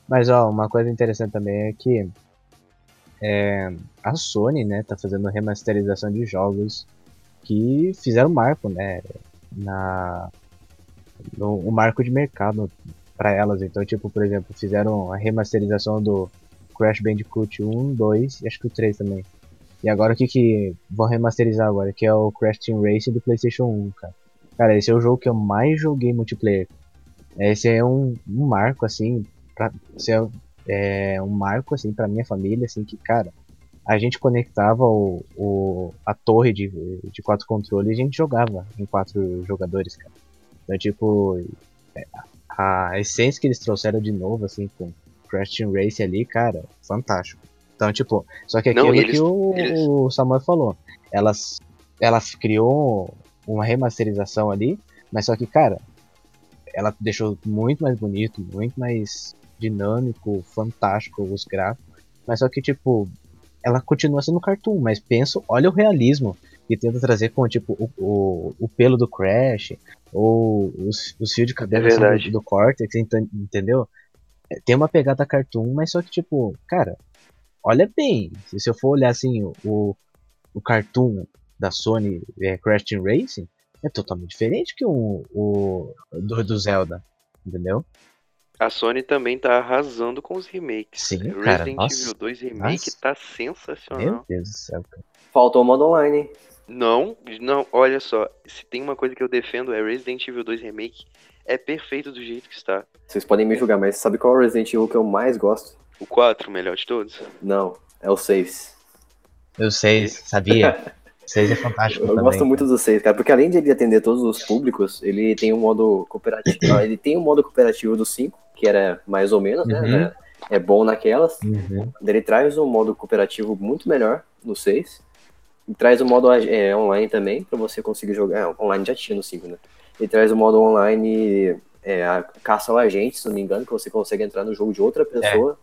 Mas ó, uma coisa interessante também é que é, a Sony, né, tá fazendo remasterização de jogos que fizeram marco, né, na no o marco de mercado para elas. Então, tipo, por exemplo, fizeram a remasterização do Crash Bandicoot 1, 2 e acho que o 3 também. E agora o que que vão remasterizar agora? Que é o Crash Team Racing do PlayStation 1, cara. Cara, esse é o jogo que eu mais joguei multiplayer. Esse é um, um marco, assim, pra, esse é, é um marco, assim, pra minha família, assim, que, cara, a gente conectava o, o, a torre de, de quatro controles e a gente jogava em quatro jogadores, cara. Então, tipo, é, a essência que eles trouxeram de novo, assim, com Crash Team Race ali, cara, fantástico. Então, tipo, só que Não, aquilo eles- que o, eles- o Samuel falou, elas, elas criou uma remasterização ali, mas só que, cara, ela deixou muito mais bonito, muito mais dinâmico, fantástico os gráficos, mas só que, tipo, ela continua sendo cartoon, mas penso, olha o realismo que tenta trazer com, tipo, o, o, o pelo do Crash, ou os, os fios de cabelo É assim, do, do Cortex, enten- entendeu? É, Tem uma pegada cartoon, mas só que, tipo, cara, olha bem, se se eu for olhar assim, o, o cartoon da Sony é, Crash Team Racing, é totalmente diferente que o, o do, do Zelda, entendeu? A Sony também tá arrasando com os remakes. Sim, Resident cara, nossa, Evil 2 Remake nossa. tá Meu sensacional. Deus do céu, cara. Faltou o modo online, hein? Não, não, olha só, se tem uma coisa que eu defendo é Resident Evil 2 Remake é perfeito do jeito que está. Vocês podem me julgar, mas sabe qual é o Resident Evil que eu mais gosto? O 4, o melhor de todos. Não, é o 6. Eu sei, sabia. Vocês é fantástico Eu também. gosto muito do 6, cara, porque além de ele atender todos os públicos, ele tem um modo cooperativo. ele tem um modo cooperativo do 5, que era mais ou menos, né? Uhum. né, É bom naquelas. Uhum. Ele traz um modo cooperativo muito melhor no 6. Traz o modo é, online também, pra você conseguir jogar. É, online já tinha no 5, né? Ele traz o modo online é, a caça ao agente, se não me engano, que você consegue entrar no jogo de outra pessoa,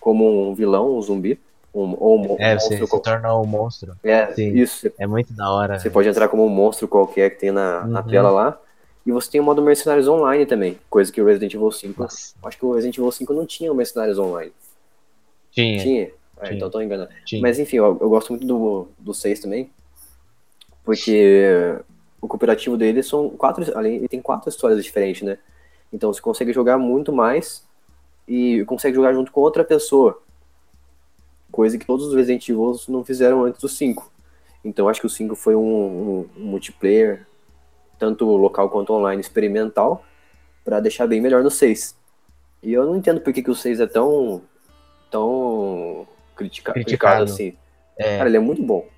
como um vilão, um zumbi. Um, ou um É, monstro. você se qual- torna um monstro. É, sim. isso. É muito da hora. Você pode entrar como um monstro qualquer que tem na, na Uhum. tela lá. E você tem o modo Mercenários Online também, coisa que o Resident Evil 5. Nossa, Acho que o Resident Evil 5 não tinha o Mercenários Online. tinha, Tinha? Tinha. então tô enganado. tinha. Mas enfim, eu, eu gosto muito do, do 6 também. Porque o cooperativo dele são quatro. Além, ele tem quatro histórias diferentes, né? Então você consegue jogar muito mais e consegue jogar junto com outra pessoa. Coisa que todos os Resident Evil não fizeram antes do 5. Então acho que o 5 foi um, um- um multiplayer, tanto local quanto online, experimental, pra deixar bem melhor no 6. E eu não entendo por que, que o 6 é tão. tão critica- Criticado. criticado assim. É, Cara, ele é muito bom.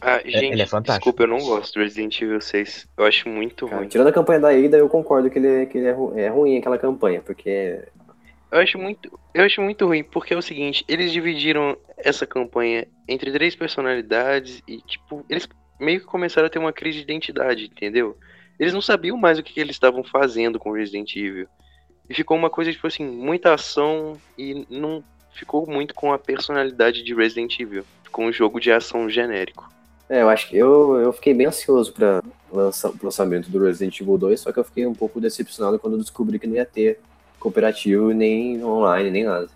Ah, gente, ele é fantástico. desculpa, eu não gosto do Resident Evil 6. Eu acho muito Cara, ruim. tirando a campanha da Ada, eu concordo que ele, é, que ele é, ru- é ruim aquela campanha, porque Eu acho muito, eu acho muito ruim, porque é o seguinte, eles dividiram essa campanha entre três personalidades e, tipo, eles meio que começaram a ter uma crise de identidade, entendeu? Eles não sabiam mais o que, que eles estavam fazendo com Resident Evil. E ficou uma coisa, tipo assim, muita ação e não ficou muito com a personalidade de Resident Evil. Ficou um jogo de ação genérico. É, eu acho que eu, eu fiquei bem ansioso para lança, pro lançamento do Resident Evil 2, só que eu fiquei um pouco decepcionado quando eu descobri que não ia ter cooperativo, nem online, nem nada.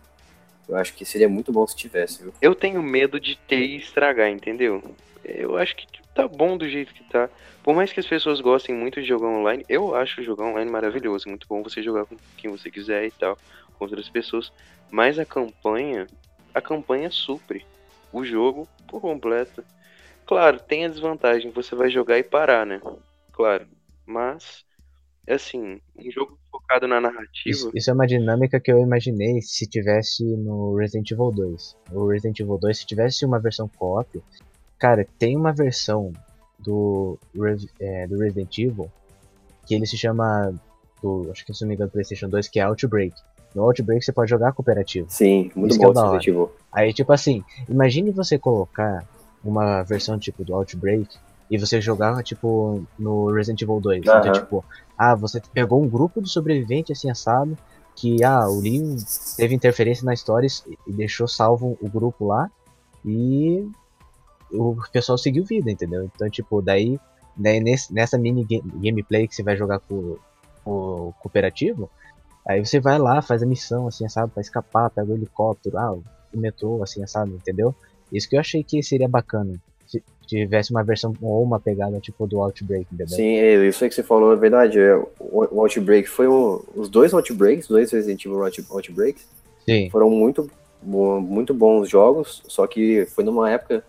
Eu acho que seria muito bom se tivesse, viu? Eu tenho medo de ter e estragar, entendeu? Eu acho que tá bom do jeito que tá. Por mais que as pessoas gostem muito de jogar online, eu acho jogar online maravilhoso. Muito bom você jogar com quem você quiser e tal, com outras pessoas. Mas a campanha, a campanha supre o jogo por completo. Claro, tem a desvantagem, você vai jogar e parar, né? Claro. Mas, assim, um jogo focado na narrativa. Isso, isso é uma dinâmica que eu imaginei se tivesse no Resident Evil 2. O Resident Evil 2, se tivesse uma versão co-op, cara, tem uma versão do, é, do Resident Evil que ele se chama, do, acho que se não me engano, PlayStation 2, que é Outbreak. No Outbreak você pode jogar cooperativo. Sim, muito Isso que é bom Evil. Aí, tipo assim, imagine você colocar uma versão tipo do Outbreak e você jogar, tipo, no Resident Evil 2. Então, Aham. tipo, ah, você pegou um grupo de sobreviventes assim assado, que, ah, o Leon teve interferência na história e deixou salvo o grupo lá e o pessoal seguiu vida, entendeu? Então, tipo, daí, daí nesse- nessa mini ga- gameplay que você vai jogar com o cooperativo, aí você vai lá, faz a missão, assim, sabe, pra escapar, pega o helicóptero, ah, o metrô, assim, sabe, entendeu? Isso que eu achei que seria bacana. Se tivesse uma versão ou uma pegada tipo do Outbreak, entendeu? Sim, é, isso aí que você falou é verdade. é, O Outbreak foi um. Os dois Outbreaks, os dois Resident Evil Out- Outbreaks, Sim, foram muito, muito bons jogos, só que foi numa época.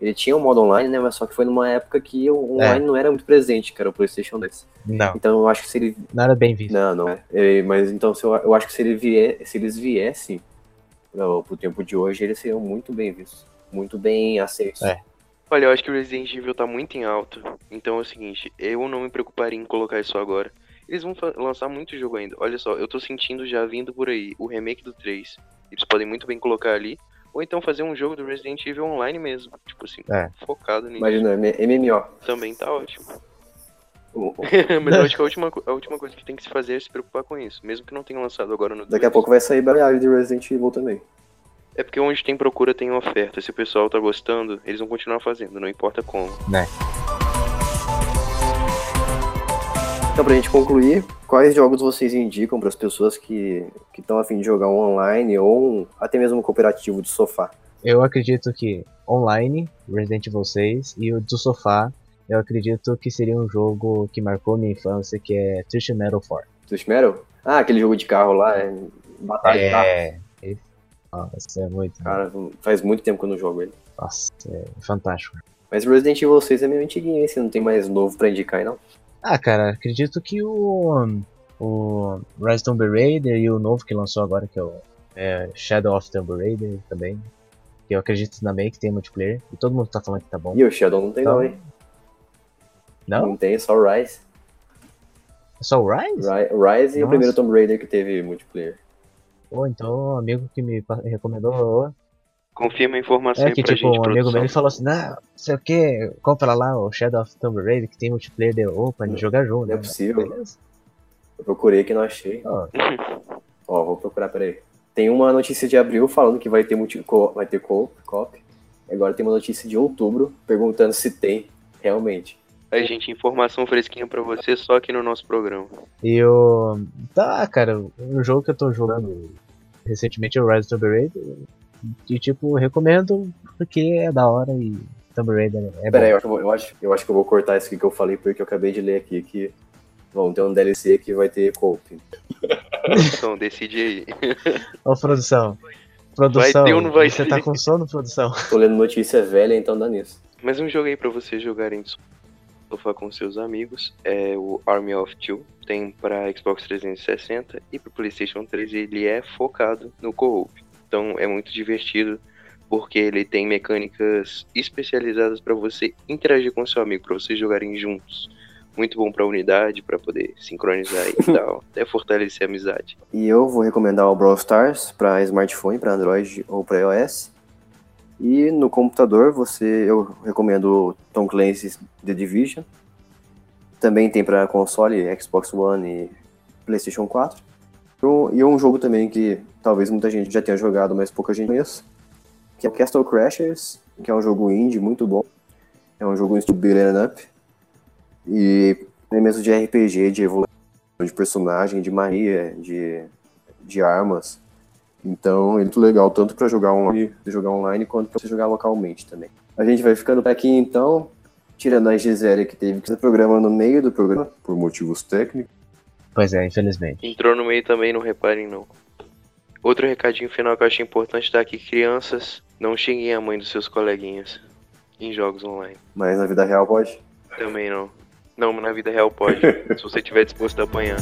Ele tinha um modo online, né? Mas só que foi numa época que o online não era muito presente, cara, o PlayStation 2. não, Então eu acho que se ele. não era bem visto. Não, não é. É, mas então se eu, eu acho que se, ele vier, se eles viessem pro, pro tempo de hoje, eles seriam muito bem vistos. Muito bem aceitos. É. Olha, eu acho que o Resident Evil tá muito em alta. Então é o seguinte, eu não me preocuparia em colocar isso agora. Eles vão lançar muito jogo ainda. Olha só, eu tô sentindo já vindo por aí o remake do 3. Eles podem muito bem colocar ali. Ou então fazer um jogo do Resident Evil online mesmo. Tipo assim, É. focado nisso. Imagina, MMO. Também tá ótimo. Mas eu acho que a última, a última coisa que tem que se fazer é se preocupar com isso. Mesmo que não tenha lançado agora no Daqui a 2. pouco vai sair Battle de Resident Evil também. É porque onde tem procura tem oferta. Se o pessoal tá gostando, eles vão continuar fazendo, não importa como. Então, pra gente concluir, quais jogos vocês indicam para as pessoas que estão a fim de jogar um online ou um- até mesmo um cooperativo de sofá? Eu acredito que online, Resident Evil 6, e o do sofá, eu acredito que seria um jogo que marcou minha infância, que é Twisted Metal 4. Twitch Metal? Ah, aquele jogo de carro lá, é batalha de carro. É. Nossa, é muito. Cara, faz muito tempo que eu não jogo ele. Nossa, é fantástico. Mas Resident Evil 6 é meio antiguinho, hein? Você não tem mais novo pra indicar aí, não? Ah, cara, acredito que o. O Rise Tomb Raider e o novo que lançou agora, que é o é, Shadow of Tomb Raider também. Que eu acredito também que tem multiplayer. E todo mundo tá falando que tá bom. E o Shadow não tem não, Então- hein? Não? Não tem, só o Rise. É só o Rise? Ri- Rise e o Nossa. primeiro Tomb Raider que teve multiplayer. Pô, então o amigo que me recomendou. Confirma a informação É aí que pra tipo, gente, um amigo meu ele falou assim: Não, não sei o que, compra lá o Shadow of Tomb Raider que tem multiplayer de opa, de jogar junto. Não é possível. Beleza? Eu procurei aqui, não achei. Ó, Ó, vou procurar, peraí. Tem uma notícia de abril falando que vai ter, multi co vai ter co cop. Agora tem uma notícia de outubro perguntando se tem, realmente. Aí, gente, informação fresquinha pra você só aqui no nosso programa. E o. Tá, cara, o jogo que eu tô jogando recentemente é o Rise of Tomb Raider. E tipo, recomendo porque é da hora e Tomb Raider é Peraí, eu bom. acho, que eu acho, eu acho que eu vou cortar isso aqui que eu falei, porque eu acabei de ler aqui que vão ter um DLC que vai ter co Então, decide aí. Ô, produção. Produção, ter ou não vai você ter? tá com sono, produção? Tô lendo notícia velha, então dá nisso. Mas um jogo aí pra vocês jogarem de sofá com seus amigos é o Army of Two. Tem pra Xbox 360 e pro PlayStation 3 ele é focado no co-op. Então é muito divertido porque ele tem mecânicas especializadas pra você interagir com seu amigo, pra vocês jogarem juntos. Muito bom pra unidade, pra poder sincronizar e tal, até fortalecer a amizade. E eu vou recomendar o Brawl Stars para smartphone, para Android ou para iOS. E no computador você eu recomendo Tom Clancy's The Division. Também tem para console, Xbox One e PlayStation 4. E um jogo também que talvez muita gente já tenha jogado, mas pouca gente conhece, que é o Castle Crashers, que é um jogo indie muito bom. É um jogo estilo beat'em up. E mesmo de RPG, de evolução de personagem, de magia, de, de armas. Então é muito legal, tanto para jogar online, jogar online quanto para jogar localmente também. A gente vai ficando por aqui então, tirando a Gisele que teve que fazer programa no meio do programa, por motivos técnicos. Pois é, infelizmente. Entrou no meio também, não reparem não. Outro recadinho final que eu achei importante dar aqui, crianças, não xinguem a mãe dos seus coleguinhas em jogos online. Mas na vida real pode. Também não. Não, mas na vida real pode, se você estiver disposto a apanhar.